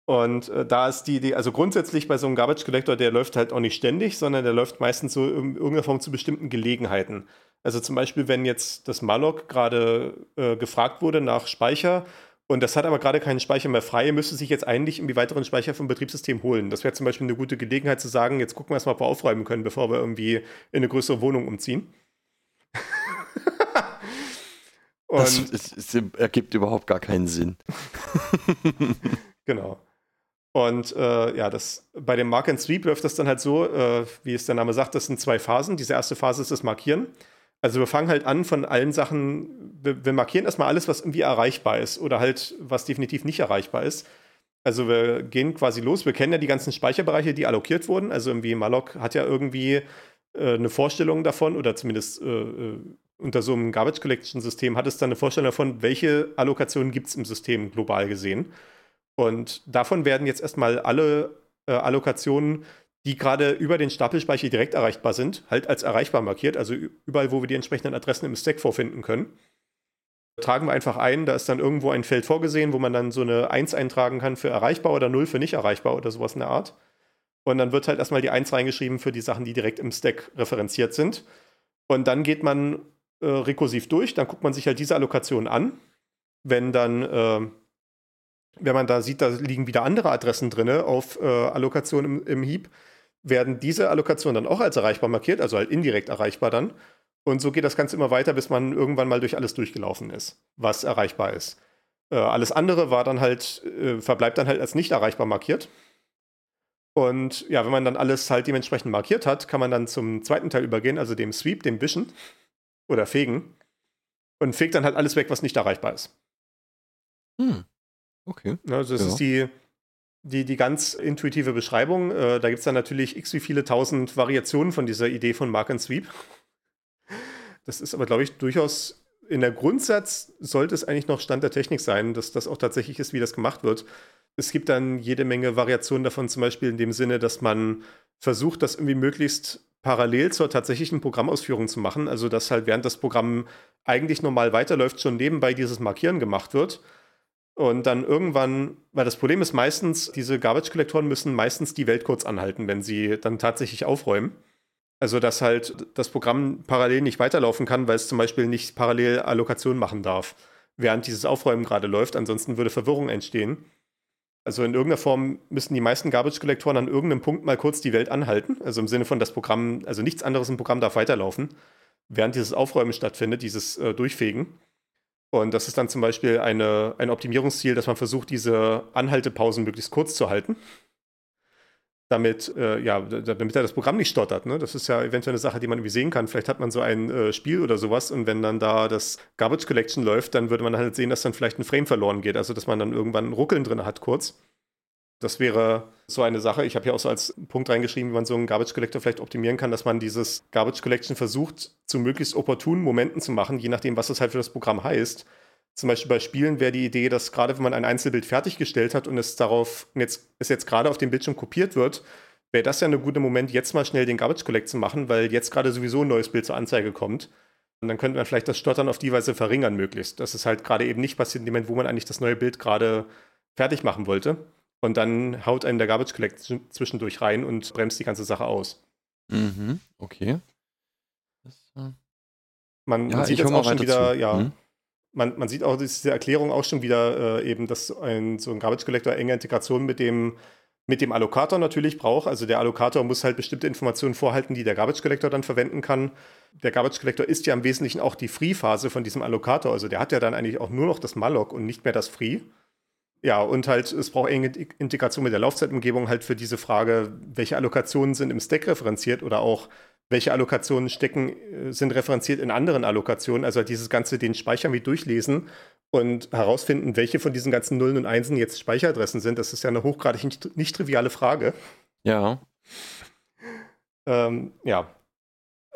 B: Und äh, da ist die Idee, also grundsätzlich bei so einem Garbage Collector, der läuft halt auch nicht ständig, sondern der läuft meistens so in irgendeiner Form zu bestimmten Gelegenheiten. Also zum Beispiel, wenn jetzt das Malloc gerade äh, gefragt wurde nach Speicher und das hat aber gerade keinen Speicher mehr frei, müsste sich jetzt eigentlich irgendwie weiteren Speicher vom Betriebssystem holen. Das wäre zum Beispiel eine gute Gelegenheit zu sagen, jetzt gucken wir erstmal, ob wir aufräumen können, bevor wir irgendwie in eine größere Wohnung umziehen.
A: Das ist, ist, ergibt überhaupt gar keinen Sinn.
B: genau. Und äh, ja, das, bei dem Mark and Sweep läuft das dann halt so, äh, wie es der Name sagt, das sind zwei Phasen. Diese erste Phase ist das Markieren. Also wir fangen halt an von allen Sachen, wir, wir markieren erstmal alles, was irgendwie erreichbar ist oder halt was definitiv nicht erreichbar ist. Also wir gehen quasi los. Wir kennen ja die ganzen Speicherbereiche, die allokiert wurden. Also irgendwie Malloc hat ja irgendwie äh, eine Vorstellung davon oder zumindest äh, äh, unter so einem Garbage Collection System hat es dann eine Vorstellung davon, welche Allokationen gibt es im System global gesehen. Und davon werden jetzt erstmal alle äh, Allokationen, die gerade über den Stapelspeicher direkt erreichbar sind, halt als erreichbar markiert. Also überall, wo wir die entsprechenden Adressen im Stack vorfinden können. Tragen wir einfach ein, da ist dann irgendwo ein Feld vorgesehen, wo man dann so eine 1 eintragen kann für erreichbar oder 0 für nicht erreichbar oder sowas in der Art. Und dann wird halt erstmal die 1 reingeschrieben für die Sachen, die direkt im Stack referenziert sind. Und dann geht man äh, rekursiv durch, dann guckt man sich halt diese Allokation an. Wenn dann, äh, wenn man da sieht, da liegen wieder andere Adressen drin auf äh, Allokation im, im Heap, werden diese Allokationen dann auch als erreichbar markiert, also halt indirekt erreichbar dann. Und so geht das Ganze immer weiter, bis man irgendwann mal durch alles durchgelaufen ist, was erreichbar ist. Äh, alles andere war dann halt, äh, verbleibt dann halt als nicht erreichbar markiert. Und ja, wenn man dann alles halt dementsprechend markiert hat, kann man dann zum zweiten Teil übergehen, also dem Sweep, dem Wischen oder Fegen. Und fegt dann halt alles weg, was nicht erreichbar ist.
A: Hm. Okay.
B: Also das
A: Ja.
B: ist die, die, die ganz intuitive Beschreibung. Äh, da gibt es dann natürlich x wie viele tausend Variationen von dieser Idee von Mark and Sweep. Das ist aber, glaube ich, durchaus in der Grundsatz sollte es eigentlich noch Stand der Technik sein, dass das auch tatsächlich ist, wie das gemacht wird. Es gibt dann jede Menge Variationen davon, zum Beispiel in dem Sinne, dass man versucht, das irgendwie möglichst parallel zur tatsächlichen Programmausführung zu machen. Also, dass halt während das Programm eigentlich normal weiterläuft, schon nebenbei dieses Markieren gemacht wird. Und dann irgendwann, weil das Problem ist meistens, diese Garbage-Kollektoren müssen meistens die Welt kurz anhalten, wenn sie dann tatsächlich aufräumen. Also, dass halt das Programm parallel nicht weiterlaufen kann, weil es zum Beispiel nicht parallel Allokationen machen darf, während dieses Aufräumen gerade läuft. Ansonsten würde Verwirrung entstehen. Also in irgendeiner Form müssen die meisten Garbage-Kollektoren an irgendeinem Punkt mal kurz die Welt anhalten. Also im Sinne von das Programm, also nichts anderes im Programm darf weiterlaufen, während dieses Aufräumen stattfindet, dieses äh, Durchfegen. Und das ist dann zum Beispiel eine, ein Optimierungsziel, dass man versucht, diese Anhaltepausen möglichst kurz zu halten. Damit, äh, ja, damit er das Programm nicht stottert. Ne? Das ist ja eventuell eine Sache, die man irgendwie sehen kann. Vielleicht hat man so ein äh, Spiel oder sowas und wenn dann da das Garbage Collection läuft, dann würde man halt sehen, dass dann vielleicht ein Frame verloren geht. Also, dass man dann irgendwann ein Ruckeln drin hat, kurz. Das wäre so eine Sache. Ich habe hier auch so als Punkt reingeschrieben, wie man so einen Garbage Collector vielleicht optimieren kann, dass man dieses Garbage Collection versucht, zu möglichst opportunen Momenten zu machen, je nachdem, was es halt für das Programm heißt. Zum Beispiel bei Spielen wäre die Idee, dass gerade wenn man ein Einzelbild fertiggestellt hat und es darauf jetzt, es jetzt gerade auf dem Bildschirm kopiert wird, wäre das ja ein guter Moment, jetzt mal schnell den Garbage Collect zu machen, weil jetzt gerade sowieso ein neues Bild zur Anzeige kommt. Und dann könnte man vielleicht das Stottern auf die Weise verringern möglichst. Das ist halt gerade eben nicht passiert in dem Moment, wo man eigentlich das neue Bild gerade fertig machen wollte. Und dann haut einen der Garbage Collect zwischendurch rein und bremst die ganze Sache aus.
A: Mhm, okay. Das, äh
B: Man,
A: Ja,
B: man sieht jetzt auch schon wieder,
A: zu.
B: ja,
A: Mhm.
B: man, man sieht auch diese Erklärung auch schon wieder äh, eben, dass ein, so ein Garbage Collector enge Integration mit dem, mit dem Allokator natürlich braucht. Also der Allokator muss halt bestimmte Informationen vorhalten, die der Garbage Collector dann verwenden kann. Der Garbage Collector ist ja im Wesentlichen auch die Free-Phase von diesem Allokator. Also der hat ja dann eigentlich auch nur noch das Malloc und nicht mehr das Free. Ja, und halt, es braucht enge Integration mit der Laufzeitumgebung halt für diese Frage, welche Allokationen sind im Stack referenziert oder auch welche Allokationen stecken, äh, sind referenziert in anderen Allokationen. Also halt dieses Ganze den Speicher wie durchlesen und herausfinden, welche von diesen ganzen Nullen und Einsen jetzt Speicheradressen sind. Das ist ja eine hochgradig nicht, nicht triviale Frage.
A: Ja.
B: Ähm, ja.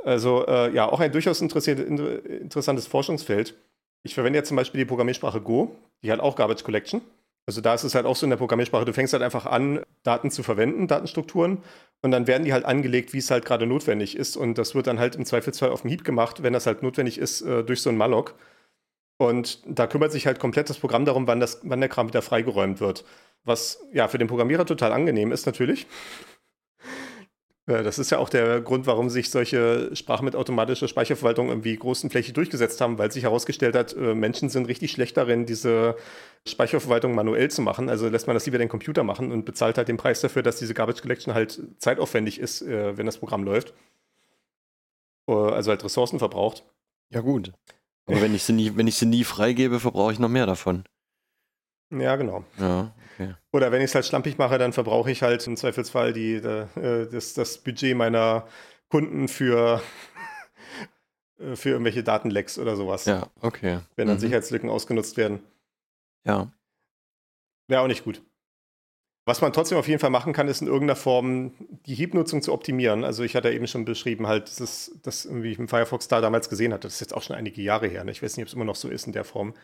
B: Also äh, ja, auch ein durchaus interessantes Forschungsfeld. Ich verwende ja zum Beispiel die Programmiersprache Go, die hat auch Garbage Collection. Also da ist es halt auch so in der Programmiersprache, du fängst halt einfach an, Daten zu verwenden, Datenstrukturen, und dann werden die halt angelegt, wie es halt gerade notwendig ist. Und das wird dann halt im Zweifelsfall auf dem Heap gemacht, wenn das halt notwendig ist, äh, durch so ein Malloc. Und da kümmert sich halt komplett das Programm darum, wann, das, wann der Kram wieder freigeräumt wird. Was ja für den Programmierer total angenehm ist, natürlich. Äh, Das ist ja auch der Grund, warum sich solche Sprachen mit automatischer Speicherverwaltung irgendwie großen Fläche durchgesetzt haben, weil sich herausgestellt hat, äh, Menschen sind richtig schlecht darin, diese Speicherverwaltung manuell zu machen. Also lässt man das lieber den Computer machen und bezahlt halt den Preis dafür, dass diese Garbage Collection halt zeitaufwendig ist, äh, wenn das Programm läuft. Also halt Ressourcen verbraucht.
A: Ja, gut. Aber wenn ich sie nie, wenn ich sie nie freigebe, verbrauche ich noch mehr davon.
B: Ja, genau.
A: Ja, okay.
B: Oder wenn ich es halt schlampig mache, dann verbrauche ich halt im Zweifelsfall die, äh, das, das Budget meiner Kunden für, äh, für irgendwelche Datenlecks oder sowas.
A: Ja, okay.
B: Wenn dann
A: Mhm.
B: Sicherheitslücken ausgenutzt werden.
A: Ja.
B: Wäre auch nicht gut. Was man trotzdem auf jeden Fall machen kann, ist in irgendeiner Form die Heap-Nutzung zu optimieren. Also ich hatte eben schon beschrieben, halt, das ist, das irgendwie ich im Firefox da damals gesehen hatte. Das ist jetzt auch schon einige Jahre her. Ne? Ich weiß nicht, ob es immer noch so ist in der Form.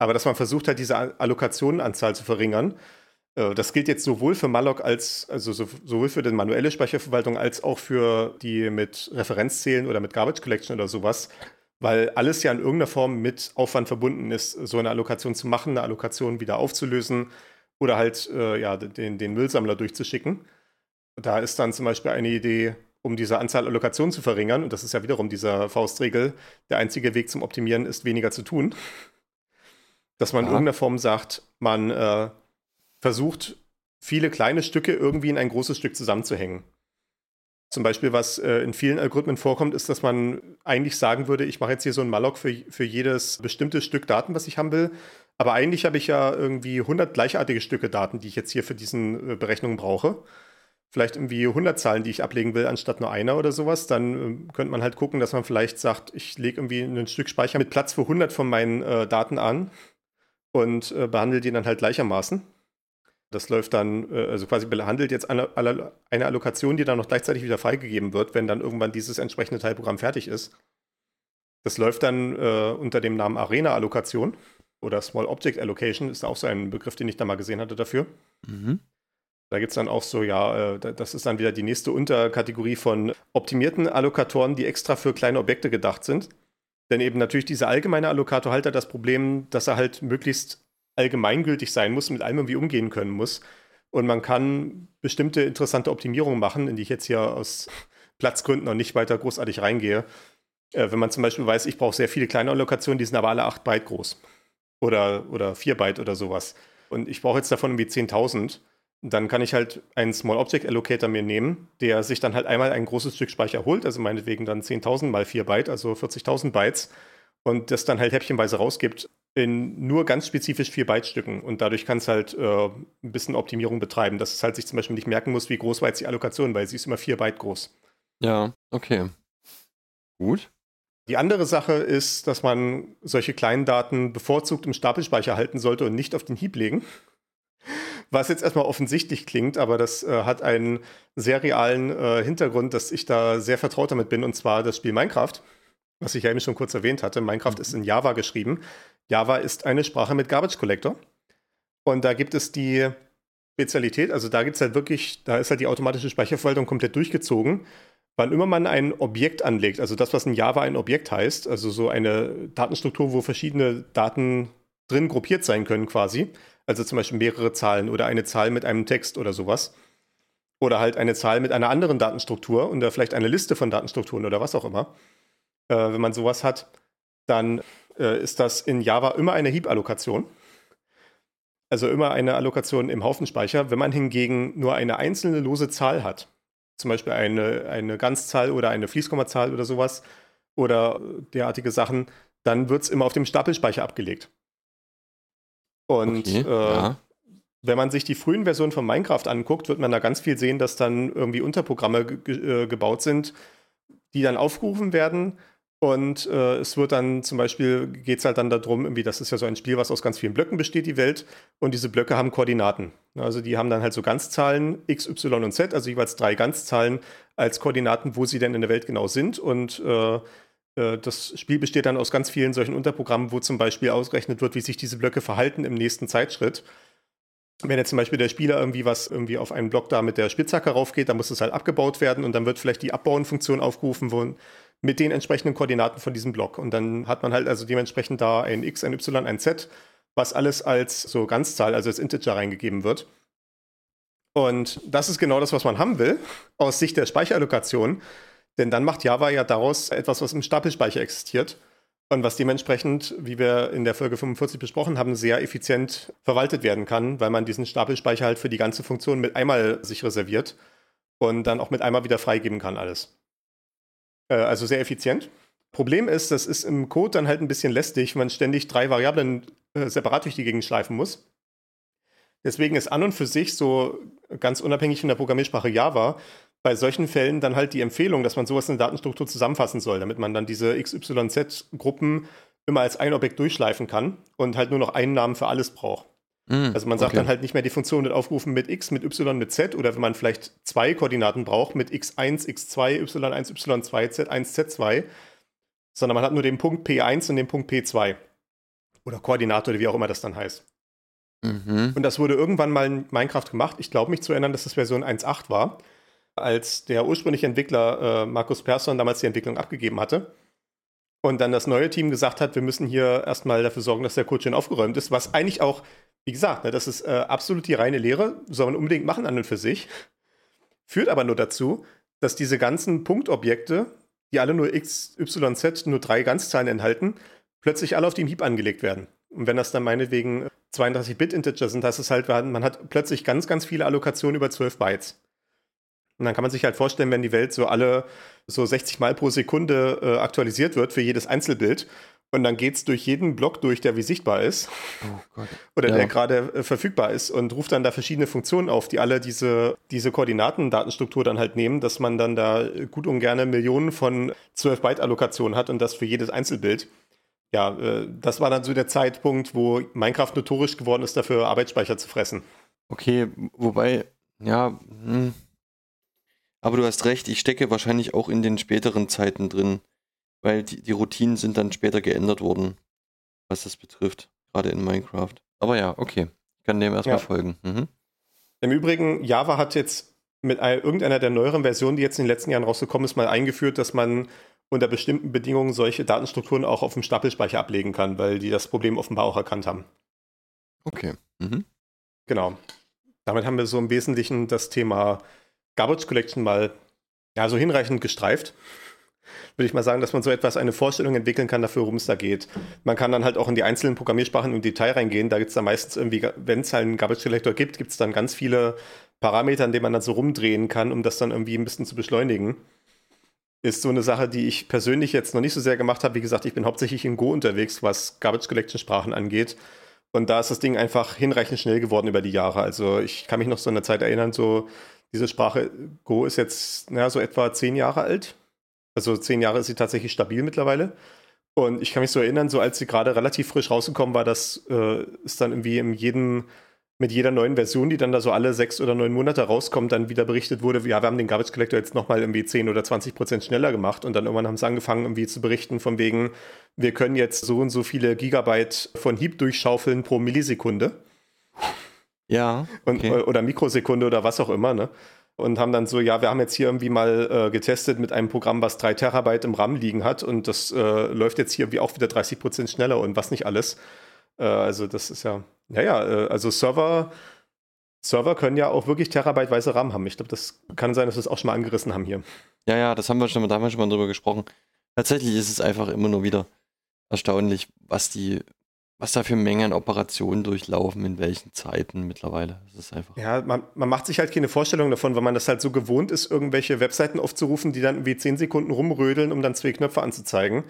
B: Aber dass man versucht hat, diese Al- Allokationenanzahl zu verringern. Äh, Das gilt jetzt sowohl für Malloc als, also so- sowohl für die manuelle Speicherverwaltung als auch für die mit Referenzzählen oder mit Garbage Collection oder sowas. Weil alles ja in irgendeiner Form mit Aufwand verbunden ist, so eine Allokation zu machen, eine Allokation wieder aufzulösen oder halt äh, ja, den, den Müllsammler durchzuschicken. Da ist dann zum Beispiel eine Idee, um diese Anzahl Allokationen zu verringern, und das ist ja wiederum dieser Faustregel, der einzige Weg zum Optimieren ist, weniger zu tun. Dass man in
A: Ja.
B: irgendeiner Form sagt, man äh, versucht, viele kleine Stücke irgendwie in ein großes Stück zusammenzuhängen. Zum Beispiel, was äh, in vielen Algorithmen vorkommt, ist, dass man eigentlich sagen würde, ich mache jetzt hier so ein Malloc für, für jedes bestimmte Stück Daten, was ich haben will. Aber eigentlich habe ich ja irgendwie 100 gleichartige Stücke Daten, die ich jetzt hier für diesen äh, Berechnungen brauche. Vielleicht irgendwie 100 Zahlen, die ich ablegen will, anstatt nur einer oder sowas. Dann ähm, könnte man halt gucken, dass man vielleicht sagt, ich lege irgendwie ein Stück Speicher mit Platz für 100 von meinen äh, Daten an und äh, behandle die dann halt gleichermaßen. Das läuft dann, äh, also quasi behandelt jetzt eine, eine Allokation, die dann noch gleichzeitig wieder freigegeben wird, wenn dann irgendwann dieses entsprechende Teilprogramm fertig ist. Das läuft dann äh, unter dem Namen Arena-Allokation oder Small Object Allocation, ist auch so ein Begriff, den ich da mal gesehen hatte dafür.
A: Mhm.
B: Da gibt es dann auch so, ja, äh, da- das ist dann wieder die nächste Unterkategorie von optimierten Allokatoren, die extra für kleine Objekte gedacht sind. Denn eben natürlich dieser allgemeine Allokator halt hat das Problem, dass er halt möglichst allgemeingültig sein muss, mit allem irgendwie umgehen können muss. Und man kann bestimmte interessante Optimierungen machen, in die ich jetzt hier aus Platzgründen noch nicht weiter großartig reingehe. Äh, wenn man zum Beispiel weiß, ich brauche sehr viele kleine Allokationen, die sind aber alle 8 Byte groß. Oder, oder 4 Byte oder sowas. Und ich brauche jetzt davon irgendwie 10.000 dann kann ich halt einen Small Object Allocator mir nehmen, der sich dann halt einmal ein großes Stück Speicher holt, also meinetwegen dann 10.000 mal 4 Byte, also 40.000 Bytes, und das dann halt häppchenweise rausgibt in nur ganz spezifisch 4 Byte Stücken. Und dadurch kann es halt äh, ein bisschen Optimierung betreiben, dass es halt sich zum Beispiel nicht merken muss, wie groß war jetzt die Allokation, weil sie ist immer 4 Byte groß.
A: Ja, okay. Gut.
B: Die andere Sache ist, dass man solche kleinen Daten bevorzugt im Stapelspeicher halten sollte und nicht auf den Heap legen. Was jetzt erstmal offensichtlich klingt, aber das äh, hat einen sehr realen äh, Hintergrund, dass ich da sehr vertraut damit bin, und zwar das Spiel Minecraft. was ich ja eben schon kurz erwähnt hatte. Minecraft ist in Java geschrieben. Java ist eine Sprache mit Garbage Collector. Und da gibt es die Spezialität, also da gibt es halt wirklich, da ist halt die automatische Speicherverwaltung komplett durchgezogen. Wann immer man ein Objekt anlegt, also das, was in Java ein Objekt heißt, also so eine Datenstruktur, wo verschiedene Daten drin gruppiert sein können quasi, also zum Beispiel mehrere Zahlen oder eine Zahl mit einem Text oder sowas, oder halt eine Zahl mit einer anderen Datenstruktur oder vielleicht eine Liste von Datenstrukturen oder was auch immer. Äh, wenn man sowas hat, dann äh, ist das in Java immer eine Heap-Allokation. Also immer eine Allokation im Haufenspeicher. Wenn man hingegen nur eine einzelne lose Zahl hat, zum Beispiel eine, eine Ganzzahl oder eine Fließkommazahl oder sowas oder derartige Sachen, dann wird es immer auf dem Stapelspeicher abgelegt. Und okay, äh, ja. wenn man sich die frühen Versionen von Minecraft anguckt, wird man da ganz viel sehen, dass dann irgendwie Unterprogramme ge äh, gebaut sind, die dann aufgerufen werden und äh, es wird dann zum Beispiel, geht es halt dann darum, irgendwie, das ist ja so ein Spiel, was aus ganz vielen Blöcken besteht, die Welt. Und diese Blöcke haben Koordinaten. Also die haben dann halt so Ganzzahlen X, Y und Z, also jeweils drei Ganzzahlen als Koordinaten, wo sie denn in der Welt genau sind. Und äh, äh, das Spiel besteht dann aus ganz vielen solchen Unterprogrammen, wo zum Beispiel ausgerechnet wird, wie sich diese Blöcke verhalten im nächsten Zeitschritt. Wenn jetzt zum Beispiel der Spieler irgendwie was irgendwie auf einen Block da mit der Spitzhacke raufgeht, dann muss es halt abgebaut werden und dann wird vielleicht die Abbauen-Funktion aufgerufen, wo mit den entsprechenden Koordinaten von diesem Block. Und dann hat man halt also dementsprechend da ein X, ein Y, ein Z, was alles als so Ganzzahl, also als Integer reingegeben wird. Und das ist genau das, was man haben will, aus Sicht der Speicherallokation. Denn dann macht Java ja daraus etwas, was im Stapelspeicher existiert und was dementsprechend, wie wir in der Folge 45 besprochen haben, sehr effizient verwaltet werden kann, weil man diesen Stapelspeicher halt für die ganze Funktion mit einmal sich reserviert und dann auch mit einmal wieder freigeben kann alles. Äh, also sehr effizient. Problem ist, das ist im Code dann halt ein bisschen lästig, wenn man ständig drei Variablen äh, separat durch die Gegend schleifen muss. Deswegen ist an und für sich so ganz unabhängig von der Programmiersprache Java bei solchen Fällen dann halt die Empfehlung, dass man sowas in der Datenstruktur zusammenfassen soll, damit man dann diese XYZ-Gruppen immer als ein Objekt durchschleifen kann und halt nur noch einen Namen für alles braucht. Mm, also man sagt okay. dann halt nicht mehr die Funktion wird aufgerufen mit x, mit y, mit z oder wenn man vielleicht zwei Koordinaten braucht mit x1, x2, y1, y2, z1, z2, sondern man hat nur den Punkt P1 und den Punkt P2 oder Koordinate oder wie auch immer das dann heißt. Mhm. Und das wurde irgendwann mal in Minecraft gemacht. Ich glaube mich zu erinnern, dass das Version 1.8 war, als der ursprüngliche Entwickler äh, Markus Persson damals die Entwicklung abgegeben hatte. Und dann das neue Team gesagt hat, wir müssen hier erstmal dafür sorgen, dass der Code schön aufgeräumt ist, was eigentlich auch wie gesagt, ne, das ist äh, absolut die reine Lehre, soll man unbedingt machen an und für sich. Führt aber nur dazu, dass diese ganzen Punktobjekte, die alle nur x, y, z, nur drei Ganzzahlen enthalten, plötzlich alle auf den Heap angelegt werden. Und wenn das dann meinetwegen 32-Bit-Integer sind, heißt es halt, man hat plötzlich ganz, ganz viele Allokationen über 12 Bytes. Und dann kann man sich halt vorstellen, wenn die Welt so alle so 60 Mal pro Sekunde äh, aktualisiert wird für jedes Einzelbild und dann geht es durch jeden Block durch, der wie sichtbar ist. Oh oder ja. der gerade äh, verfügbar ist und ruft dann da verschiedene Funktionen auf, die alle diese, diese Koordinatendatenstruktur dann halt nehmen, dass man dann da gut und gerne Millionen von 12-Byte-Allokationen hat und das für jedes Einzelbild. Ja, äh, das war dann so der Zeitpunkt, wo Minecraft notorisch geworden ist, dafür Arbeitsspeicher zu fressen.
A: Okay, wobei, ja, hm. Aber du hast recht, ich stecke wahrscheinlich auch in den späteren Zeiten drin weil die, die Routinen sind dann später geändert worden, was das betrifft, gerade in Minecraft. Aber ja, okay, ich kann dem erstmal ja. folgen. Mhm.
B: Im Übrigen, Java hat jetzt mit irgendeiner der neueren Versionen, die jetzt in den letzten Jahren rausgekommen ist, mal eingeführt, dass man unter bestimmten Bedingungen solche Datenstrukturen auch auf dem Stapelspeicher ablegen kann, weil die das Problem offenbar auch erkannt haben.
A: Okay. Mhm.
B: Genau. Damit haben wir so im Wesentlichen das Thema Garbage Collection mal ja, so hinreichend gestreift würde ich mal sagen, dass man so etwas, eine Vorstellung entwickeln kann dafür, worum es da geht. Man kann dann halt auch in die einzelnen Programmiersprachen im Detail reingehen. Da gibt es dann meistens irgendwie, wenn es halt einen Garbage Collector gibt, gibt es dann ganz viele Parameter, an denen man dann so rumdrehen kann, um das dann irgendwie ein bisschen zu beschleunigen. Ist so eine Sache, die ich persönlich jetzt noch nicht so sehr gemacht habe. Wie gesagt, ich bin hauptsächlich in Go unterwegs, was Garbage Collection Sprachen angeht. Und da ist das Ding einfach hinreichend schnell geworden über die Jahre. Also ich kann mich noch so an eine Zeit erinnern, so diese Sprache Go ist jetzt naja, so etwa zehn Jahre alt. Also zehn Jahre ist sie tatsächlich stabil mittlerweile. Und ich kann mich so erinnern, so als sie gerade relativ frisch rausgekommen war, dass äh, es dann irgendwie in jedem mit jeder neuen Version, die dann da so alle sechs oder neun Monate rauskommt, dann wieder berichtet wurde, ja, wir haben den Garbage Collector jetzt nochmal irgendwie 10 oder 20 Prozent schneller gemacht und dann irgendwann haben sie angefangen, irgendwie zu berichten von wegen, wir können jetzt so und so viele Gigabyte von Heap durchschaufeln pro Millisekunde.
A: Ja.
B: Okay. Und, oder Mikrosekunde oder was auch immer, ne? Und haben dann so, ja, wir haben jetzt hier irgendwie mal äh, getestet mit einem Programm, was 3 Terabyte im RAM liegen hat und das äh, läuft jetzt hier irgendwie auch wieder 30 Prozent schneller und was nicht alles. Äh, also das ist ja, naja, äh, also Server, Server können ja auch wirklich terabyteweise RAM haben. Ich glaube, das kann sein, dass wir es auch schon mal angerissen haben hier.
A: Ja, ja, das haben wir schon, da haben wir schon mal drüber gesprochen. Tatsächlich ist es einfach immer nur wieder erstaunlich, was die, was da für Mengen an Operationen durchlaufen, in welchen Zeiten mittlerweile. Das ist einfach.
B: Ja, man, man macht sich halt keine Vorstellung davon, weil man das halt so gewohnt ist, irgendwelche Webseiten aufzurufen, die dann irgendwie 10 Sekunden rumrödeln, um dann zwei Knöpfe anzuzeigen.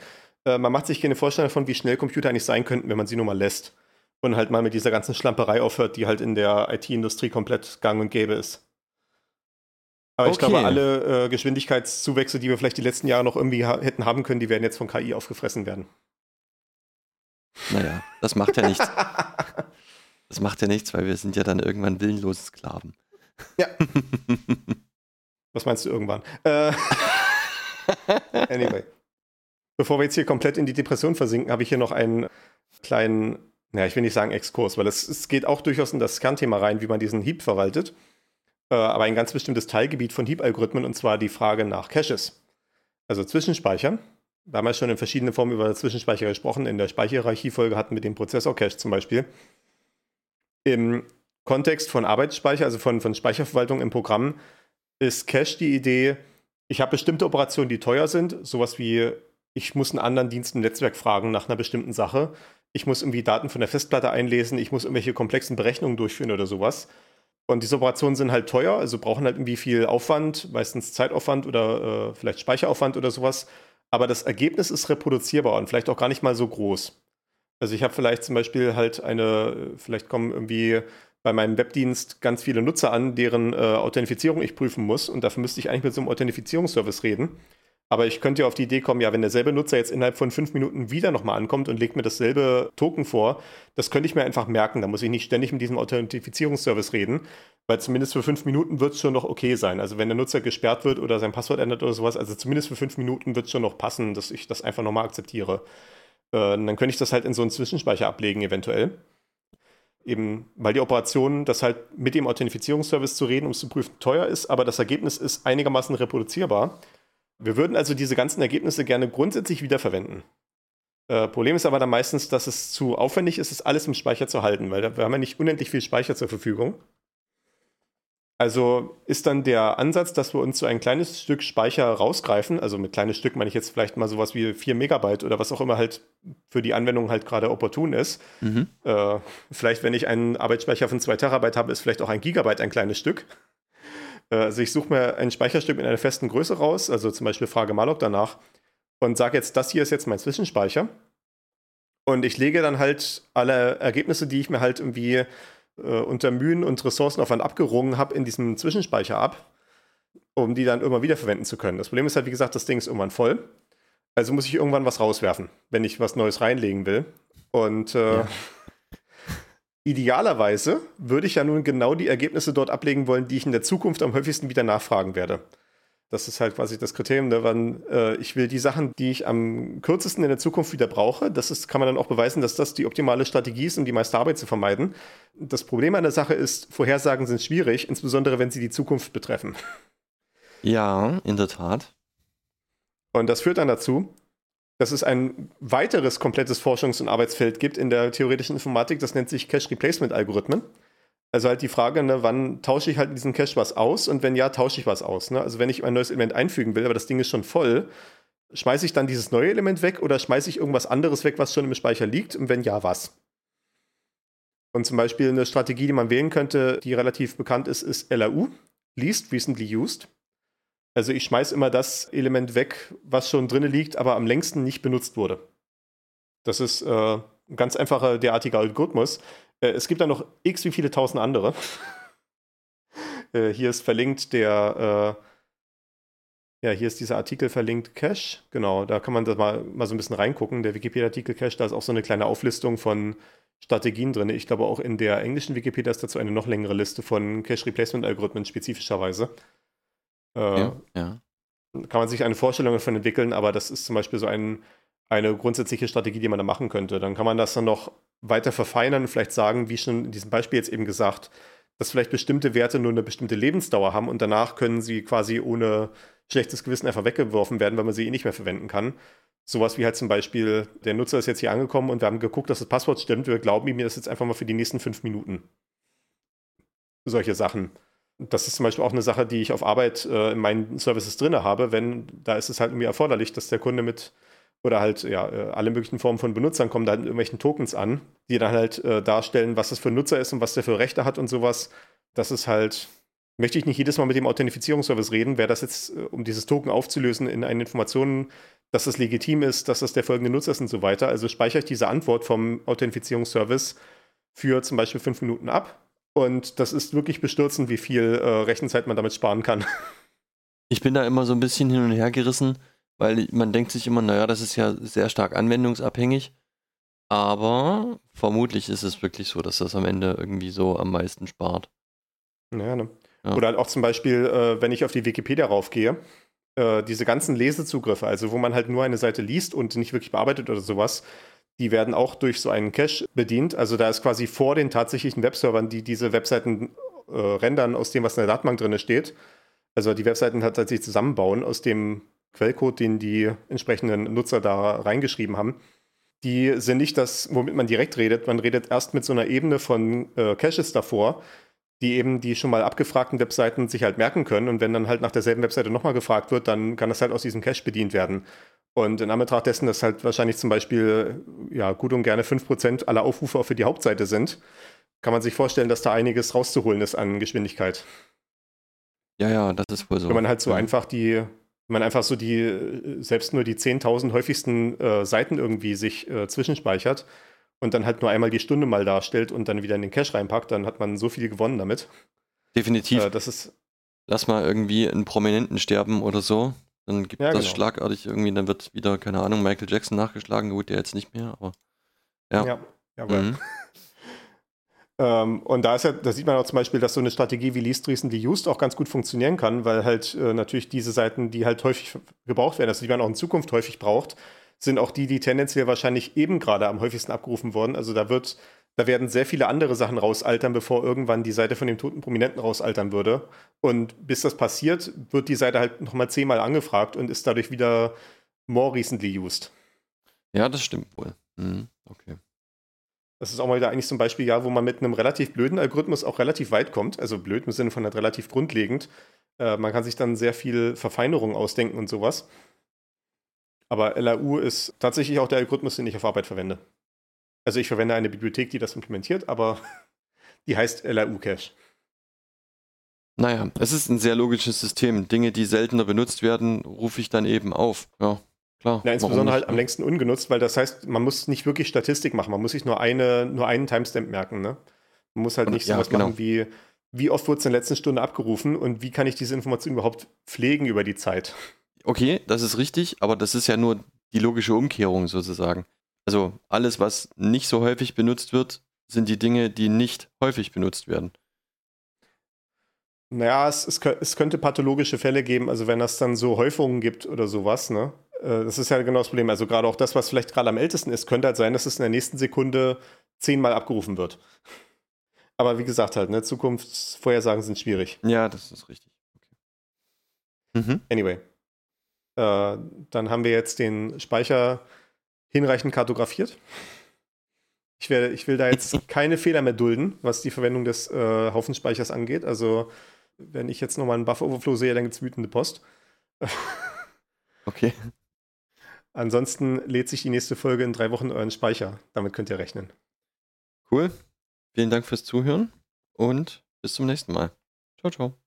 B: Äh, man macht sich keine Vorstellung davon, wie schnell Computer eigentlich sein könnten, wenn man sie nur mal lässt. Und halt mal mit dieser ganzen Schlamperei aufhört, die halt in der IT-Industrie komplett gang und gäbe ist. Aber okay. ich glaube, alle äh, Geschwindigkeitszuwächse, die wir vielleicht die letzten Jahre noch irgendwie ha hätten haben können, die werden jetzt von KI aufgefressen werden.
A: Naja, das macht ja nichts. das macht ja nichts, weil wir sind ja dann irgendwann willenlose Sklaven.
B: Ja. Was meinst du irgendwann? Äh, anyway. Bevor wir jetzt hier komplett in die Depression versinken, habe ich hier noch einen kleinen, naja, ich will nicht sagen Exkurs, weil es, es geht auch durchaus in das Kernthema rein, wie man diesen Heap verwaltet. Äh, aber ein ganz bestimmtes Teilgebiet von Heap-Algorithmen, und zwar die Frage nach Caches. Also Zwischenspeicher. Wir haben ja schon in verschiedenen Formen über Zwischenspeicher gesprochen. In der Speicherhierarchie-Folge hatten wir den Prozessor-Cache zum Beispiel. Im Kontext von Arbeitsspeicher, also von, von Speicherverwaltung im Programm, ist Cache die Idee, ich habe bestimmte Operationen, die teuer sind, sowas wie ich muss einen anderen Dienst im Netzwerk fragen nach einer bestimmten Sache. Ich muss irgendwie Daten von der Festplatte einlesen, ich muss irgendwelche komplexen Berechnungen durchführen oder sowas. Und diese Operationen sind halt teuer, also brauchen halt irgendwie viel Aufwand, meistens Zeitaufwand oder äh, vielleicht Speicheraufwand oder sowas. Aber das Ergebnis ist reproduzierbar und vielleicht auch gar nicht mal so groß. Also ich habe vielleicht zum Beispiel halt eine, vielleicht kommen irgendwie bei meinem Webdienst ganz viele Nutzer an, deren äh, Authentifizierung ich prüfen muss und dafür müsste ich eigentlich mit so einem Authentifizierungsservice reden. Aber ich könnte ja auf die Idee kommen, ja, wenn derselbe Nutzer jetzt innerhalb von fünf Minuten wieder nochmal ankommt und legt mir dasselbe Token vor, das könnte ich mir einfach merken. Da muss ich nicht ständig mit diesem Authentifizierungsservice reden, weil zumindest für fünf Minuten wird es schon noch okay sein. Also wenn der Nutzer gesperrt wird oder sein Passwort ändert oder sowas, also zumindest für fünf Minuten wird es schon noch passen, dass ich das einfach nochmal akzeptiere. Äh, dann könnte ich das halt in so einen Zwischenspeicher ablegen, eventuell. Eben, weil die Operation, das halt mit dem Authentifizierungsservice zu reden, um es zu prüfen, teuer ist, aber das Ergebnis ist einigermaßen reproduzierbar. Wir würden also diese ganzen Ergebnisse gerne grundsätzlich wiederverwenden. Äh, Problem ist aber dann meistens, dass es zu aufwendig ist, es alles im Speicher zu halten, weil wir haben ja nicht unendlich viel Speicher zur Verfügung. Also ist dann der Ansatz, dass wir uns so ein kleines Stück Speicher rausgreifen, also mit kleines Stück meine ich jetzt vielleicht mal sowas wie 4 Megabyte oder was auch immer halt für die Anwendung halt gerade opportun ist. Mhm. Äh, vielleicht, wenn ich einen Arbeitsspeicher von 2 Terabyte habe, ist vielleicht auch ein Gigabyte ein kleines Stück. Äh, also ich suche mir ein Speicherstück mit einer festen Größe raus, also zum Beispiel frage malloc danach und sage jetzt, das hier ist jetzt mein Zwischenspeicher. Und ich lege dann halt alle Ergebnisse, die ich mir halt irgendwie äh, unter Mühen und Ressourcenaufwand abgerungen habe, in diesem Zwischenspeicher ab, um die dann immer wieder verwenden zu können. Das Problem ist halt, wie gesagt, das Ding ist irgendwann voll. Also muss ich irgendwann was rauswerfen, wenn ich was Neues reinlegen will. Und äh, ja. Idealerweise würde ich ja nun genau die Ergebnisse dort ablegen wollen, die ich in der Zukunft am häufigsten wieder nachfragen werde. Das ist halt quasi das Kriterium, ne, wann äh, ich will die Sachen, die ich am kürzesten in der Zukunft wieder brauche. Das ist, kann man dann auch beweisen, dass das die optimale Strategie ist, um die meiste Arbeit zu vermeiden. Das Problem an der Sache ist, Vorhersagen sind schwierig, insbesondere wenn sie die Zukunft betreffen.
A: Ja, in der Tat.
B: Und das führt dann dazu, dass es ein weiteres komplettes Forschungs- und Arbeitsfeld gibt in der theoretischen Informatik, das nennt sich Cache-Replacement-Algorithmen. Also halt die Frage, ne, wann tausche ich halt in diesen Cache was aus und wenn ja, tausche ich was aus. Ne? Also wenn ich ein neues Element einfügen will, aber das Ding ist schon voll, schmeiße ich dann dieses neue Element weg oder schmeiße ich irgendwas anderes weg, was schon im Speicher liegt und wenn ja, was? Und zum Beispiel eine Strategie, die man wählen könnte, die relativ bekannt ist, ist LAU, Least Recently Used. Also ich schmeiße immer das Element weg, was schon drin liegt, aber am längsten nicht benutzt wurde. Das ist äh, ein ganz einfacher derartiger Algorithmus. Äh, es gibt da noch x wie viele tausend andere. äh, hier ist verlinkt der, Ja, hier ist dieser Artikel verlinkt, Cache. Genau, da kann man da mal, mal so ein bisschen reingucken. Der Wikipedia-Artikel Cache, da ist auch so eine kleine Auflistung von Strategien drin. Ich glaube, auch in der englischen Wikipedia ist dazu eine noch längere Liste von Cache-Replacement-Algorithmen spezifischerweise. Äh,
A: Ja, ja.
B: kann man sich eine Vorstellung davon entwickeln, aber das ist zum Beispiel so ein, eine grundsätzliche Strategie, die man da machen könnte. Dann kann man das dann noch weiter verfeinern und vielleicht sagen, wie schon in diesem Beispiel jetzt eben gesagt, dass vielleicht bestimmte Werte nur eine bestimmte Lebensdauer haben und danach können sie quasi ohne schlechtes Gewissen einfach weggeworfen werden, weil man sie eh nicht mehr verwenden kann. Sowas wie halt zum Beispiel, der Nutzer ist jetzt hier angekommen und wir haben geguckt, dass das Passwort stimmt. Wir glauben ihm das jetzt einfach mal für die nächsten fünf Minuten. Solche Sachen. Das ist zum Beispiel auch eine Sache, die ich auf Arbeit äh, in meinen Services drin habe, wenn da ist es halt irgendwie erforderlich, dass der Kunde mit oder halt ja äh, alle möglichen Formen von Benutzern kommen da mit irgendwelchen Tokens an, die dann halt äh, darstellen, was das für ein Nutzer ist und was der für Rechte hat und sowas. Das ist halt, möchte ich nicht jedes Mal mit dem Authentifizierungsservice reden, wäre das jetzt, äh, um dieses Token aufzulösen in eine Information, dass das legitim ist, dass das der folgende Nutzer ist und so weiter. Also speichere ich diese Antwort vom Authentifizierungsservice für zum Beispiel fünf Minuten ab. Und das ist wirklich bestürzend, wie viel äh, Rechenzeit man damit sparen kann.
A: Ich bin da immer so ein bisschen hin und her gerissen, weil man denkt sich immer, naja, das ist ja sehr stark anwendungsabhängig. Aber vermutlich ist es wirklich so, dass das am Ende irgendwie so am meisten spart.
B: Ja, ne?
A: Ja.
B: Oder halt auch zum Beispiel, äh, wenn ich auf die Wikipedia raufgehe, äh, diese ganzen Lesezugriffe, also wo man halt nur eine Seite liest und nicht wirklich bearbeitet oder sowas, die werden auch durch so einen Cache bedient. Also da ist quasi vor den tatsächlichen Webservern, die diese Webseiten äh, rendern aus dem, was in der Datenbank drin steht. Also die Webseiten tatsächlich zusammenbauen aus dem Quellcode, den die entsprechenden Nutzer da reingeschrieben haben. Die sind nicht das, womit man direkt redet. Man redet erst mit so einer Ebene von äh, Caches davor, die eben die schon mal abgefragten Webseiten sich halt merken können. Und wenn dann halt nach derselben Webseite nochmal gefragt wird, dann kann das halt aus diesem Cache bedient werden. Und in Anbetracht dessen, dass halt wahrscheinlich zum Beispiel ja, gut und gerne 5% aller Aufrufe auch für die Hauptseite sind, kann man sich vorstellen, dass da einiges rauszuholen ist an Geschwindigkeit.
A: Ja, ja, das ist wohl so.
B: Wenn man halt so
A: Ja.
B: einfach die, wenn man einfach so die, selbst nur die 10.000 häufigsten äh, Seiten irgendwie sich äh, zwischenspeichert und dann halt nur einmal die Stunde mal darstellt und dann wieder in den Cache reinpackt, dann hat man so viel gewonnen damit.
A: Definitiv.
B: Äh, das ist,
A: Lass mal irgendwie einen Prominenten sterben oder so. Dann gibt
B: Ja,
A: das
B: genau.
A: schlagartig irgendwie, dann wird wieder, keine Ahnung, Michael Jackson nachgeschlagen. Gut, der jetzt nicht mehr, aber. Ja.
B: ja, jawohl.
A: Mhm.
B: Ähm, und da ist ja, da sieht man auch zum Beispiel, dass so eine Strategie wie Least Recently Used auch ganz gut funktionieren kann, weil halt äh, natürlich diese Seiten, die halt häufig gebraucht werden, also die man auch in Zukunft häufig braucht, sind auch die, die tendenziell wahrscheinlich eben gerade am häufigsten abgerufen wurden. Also da wird, da werden sehr viele andere Sachen rausaltern, bevor irgendwann die Seite von dem toten Prominenten rausaltern würde. Und bis das passiert, wird die Seite halt nochmal zehnmal angefragt und ist dadurch wieder more recently used.
A: ja, das stimmt wohl. Mhm. Okay.
B: Das ist auch mal wieder eigentlich so ein Beispiel, ja, wo man mit einem relativ blöden Algorithmus auch relativ weit kommt. Also blöd im Sinne von halt relativ grundlegend. Äh, man kann sich dann sehr viel Verfeinerung ausdenken und sowas. Aber LAU ist tatsächlich auch der Algorithmus, den ich auf Arbeit verwende. Also ich verwende eine Bibliothek, die das implementiert, aber die heißt LAU Cache.
A: Naja, es ist ein sehr logisches System. Dinge, die seltener benutzt werden, rufe ich dann eben auf. Ja, klar.
B: Ja, insbesondere
A: nicht,
B: halt am
A: ne?
B: längsten ungenutzt, weil das heißt, man muss nicht wirklich Statistik machen, man muss sich nur, eine, nur einen Timestamp merken. Ne? Man muss halt nicht
A: Ja,
B: sowas
A: genau.
B: machen wie, wie oft wurde es in der letzten Stunde abgerufen und wie kann ich diese Information überhaupt pflegen über die Zeit.
A: Okay, das ist richtig, aber das ist ja nur die logische Umkehrung sozusagen. Also alles, was nicht so häufig benutzt wird, sind die Dinge, die nicht häufig benutzt werden.
B: Naja, es, es, es könnte pathologische Fälle geben, also wenn das dann so Häufungen gibt oder sowas, ne? Äh, Das ist ja genau das Problem. Also gerade auch das, was vielleicht gerade am ältesten ist, könnte halt sein, dass es in der nächsten Sekunde zehnmal abgerufen wird. Aber wie gesagt halt, ne, Zukunftsvorhersagen sind schwierig.
A: Ja, das ist richtig. Okay. Mhm.
B: Anyway. Äh, dann haben wir jetzt den Speicher hinreichend kartografiert. Ich, werde, ich will da jetzt keine Fehler mehr dulden, was die Verwendung des äh, Haufenspeichers angeht. Also, wenn ich jetzt nochmal einen Buffer-Overflow sehe, dann gibt es wütende Post.
A: Okay.
B: Ansonsten lädt sich die nächste Folge in drei Wochen in euren Speicher. Damit könnt ihr rechnen.
A: Cool. Vielen Dank fürs Zuhören und bis zum nächsten Mal. Ciao, ciao.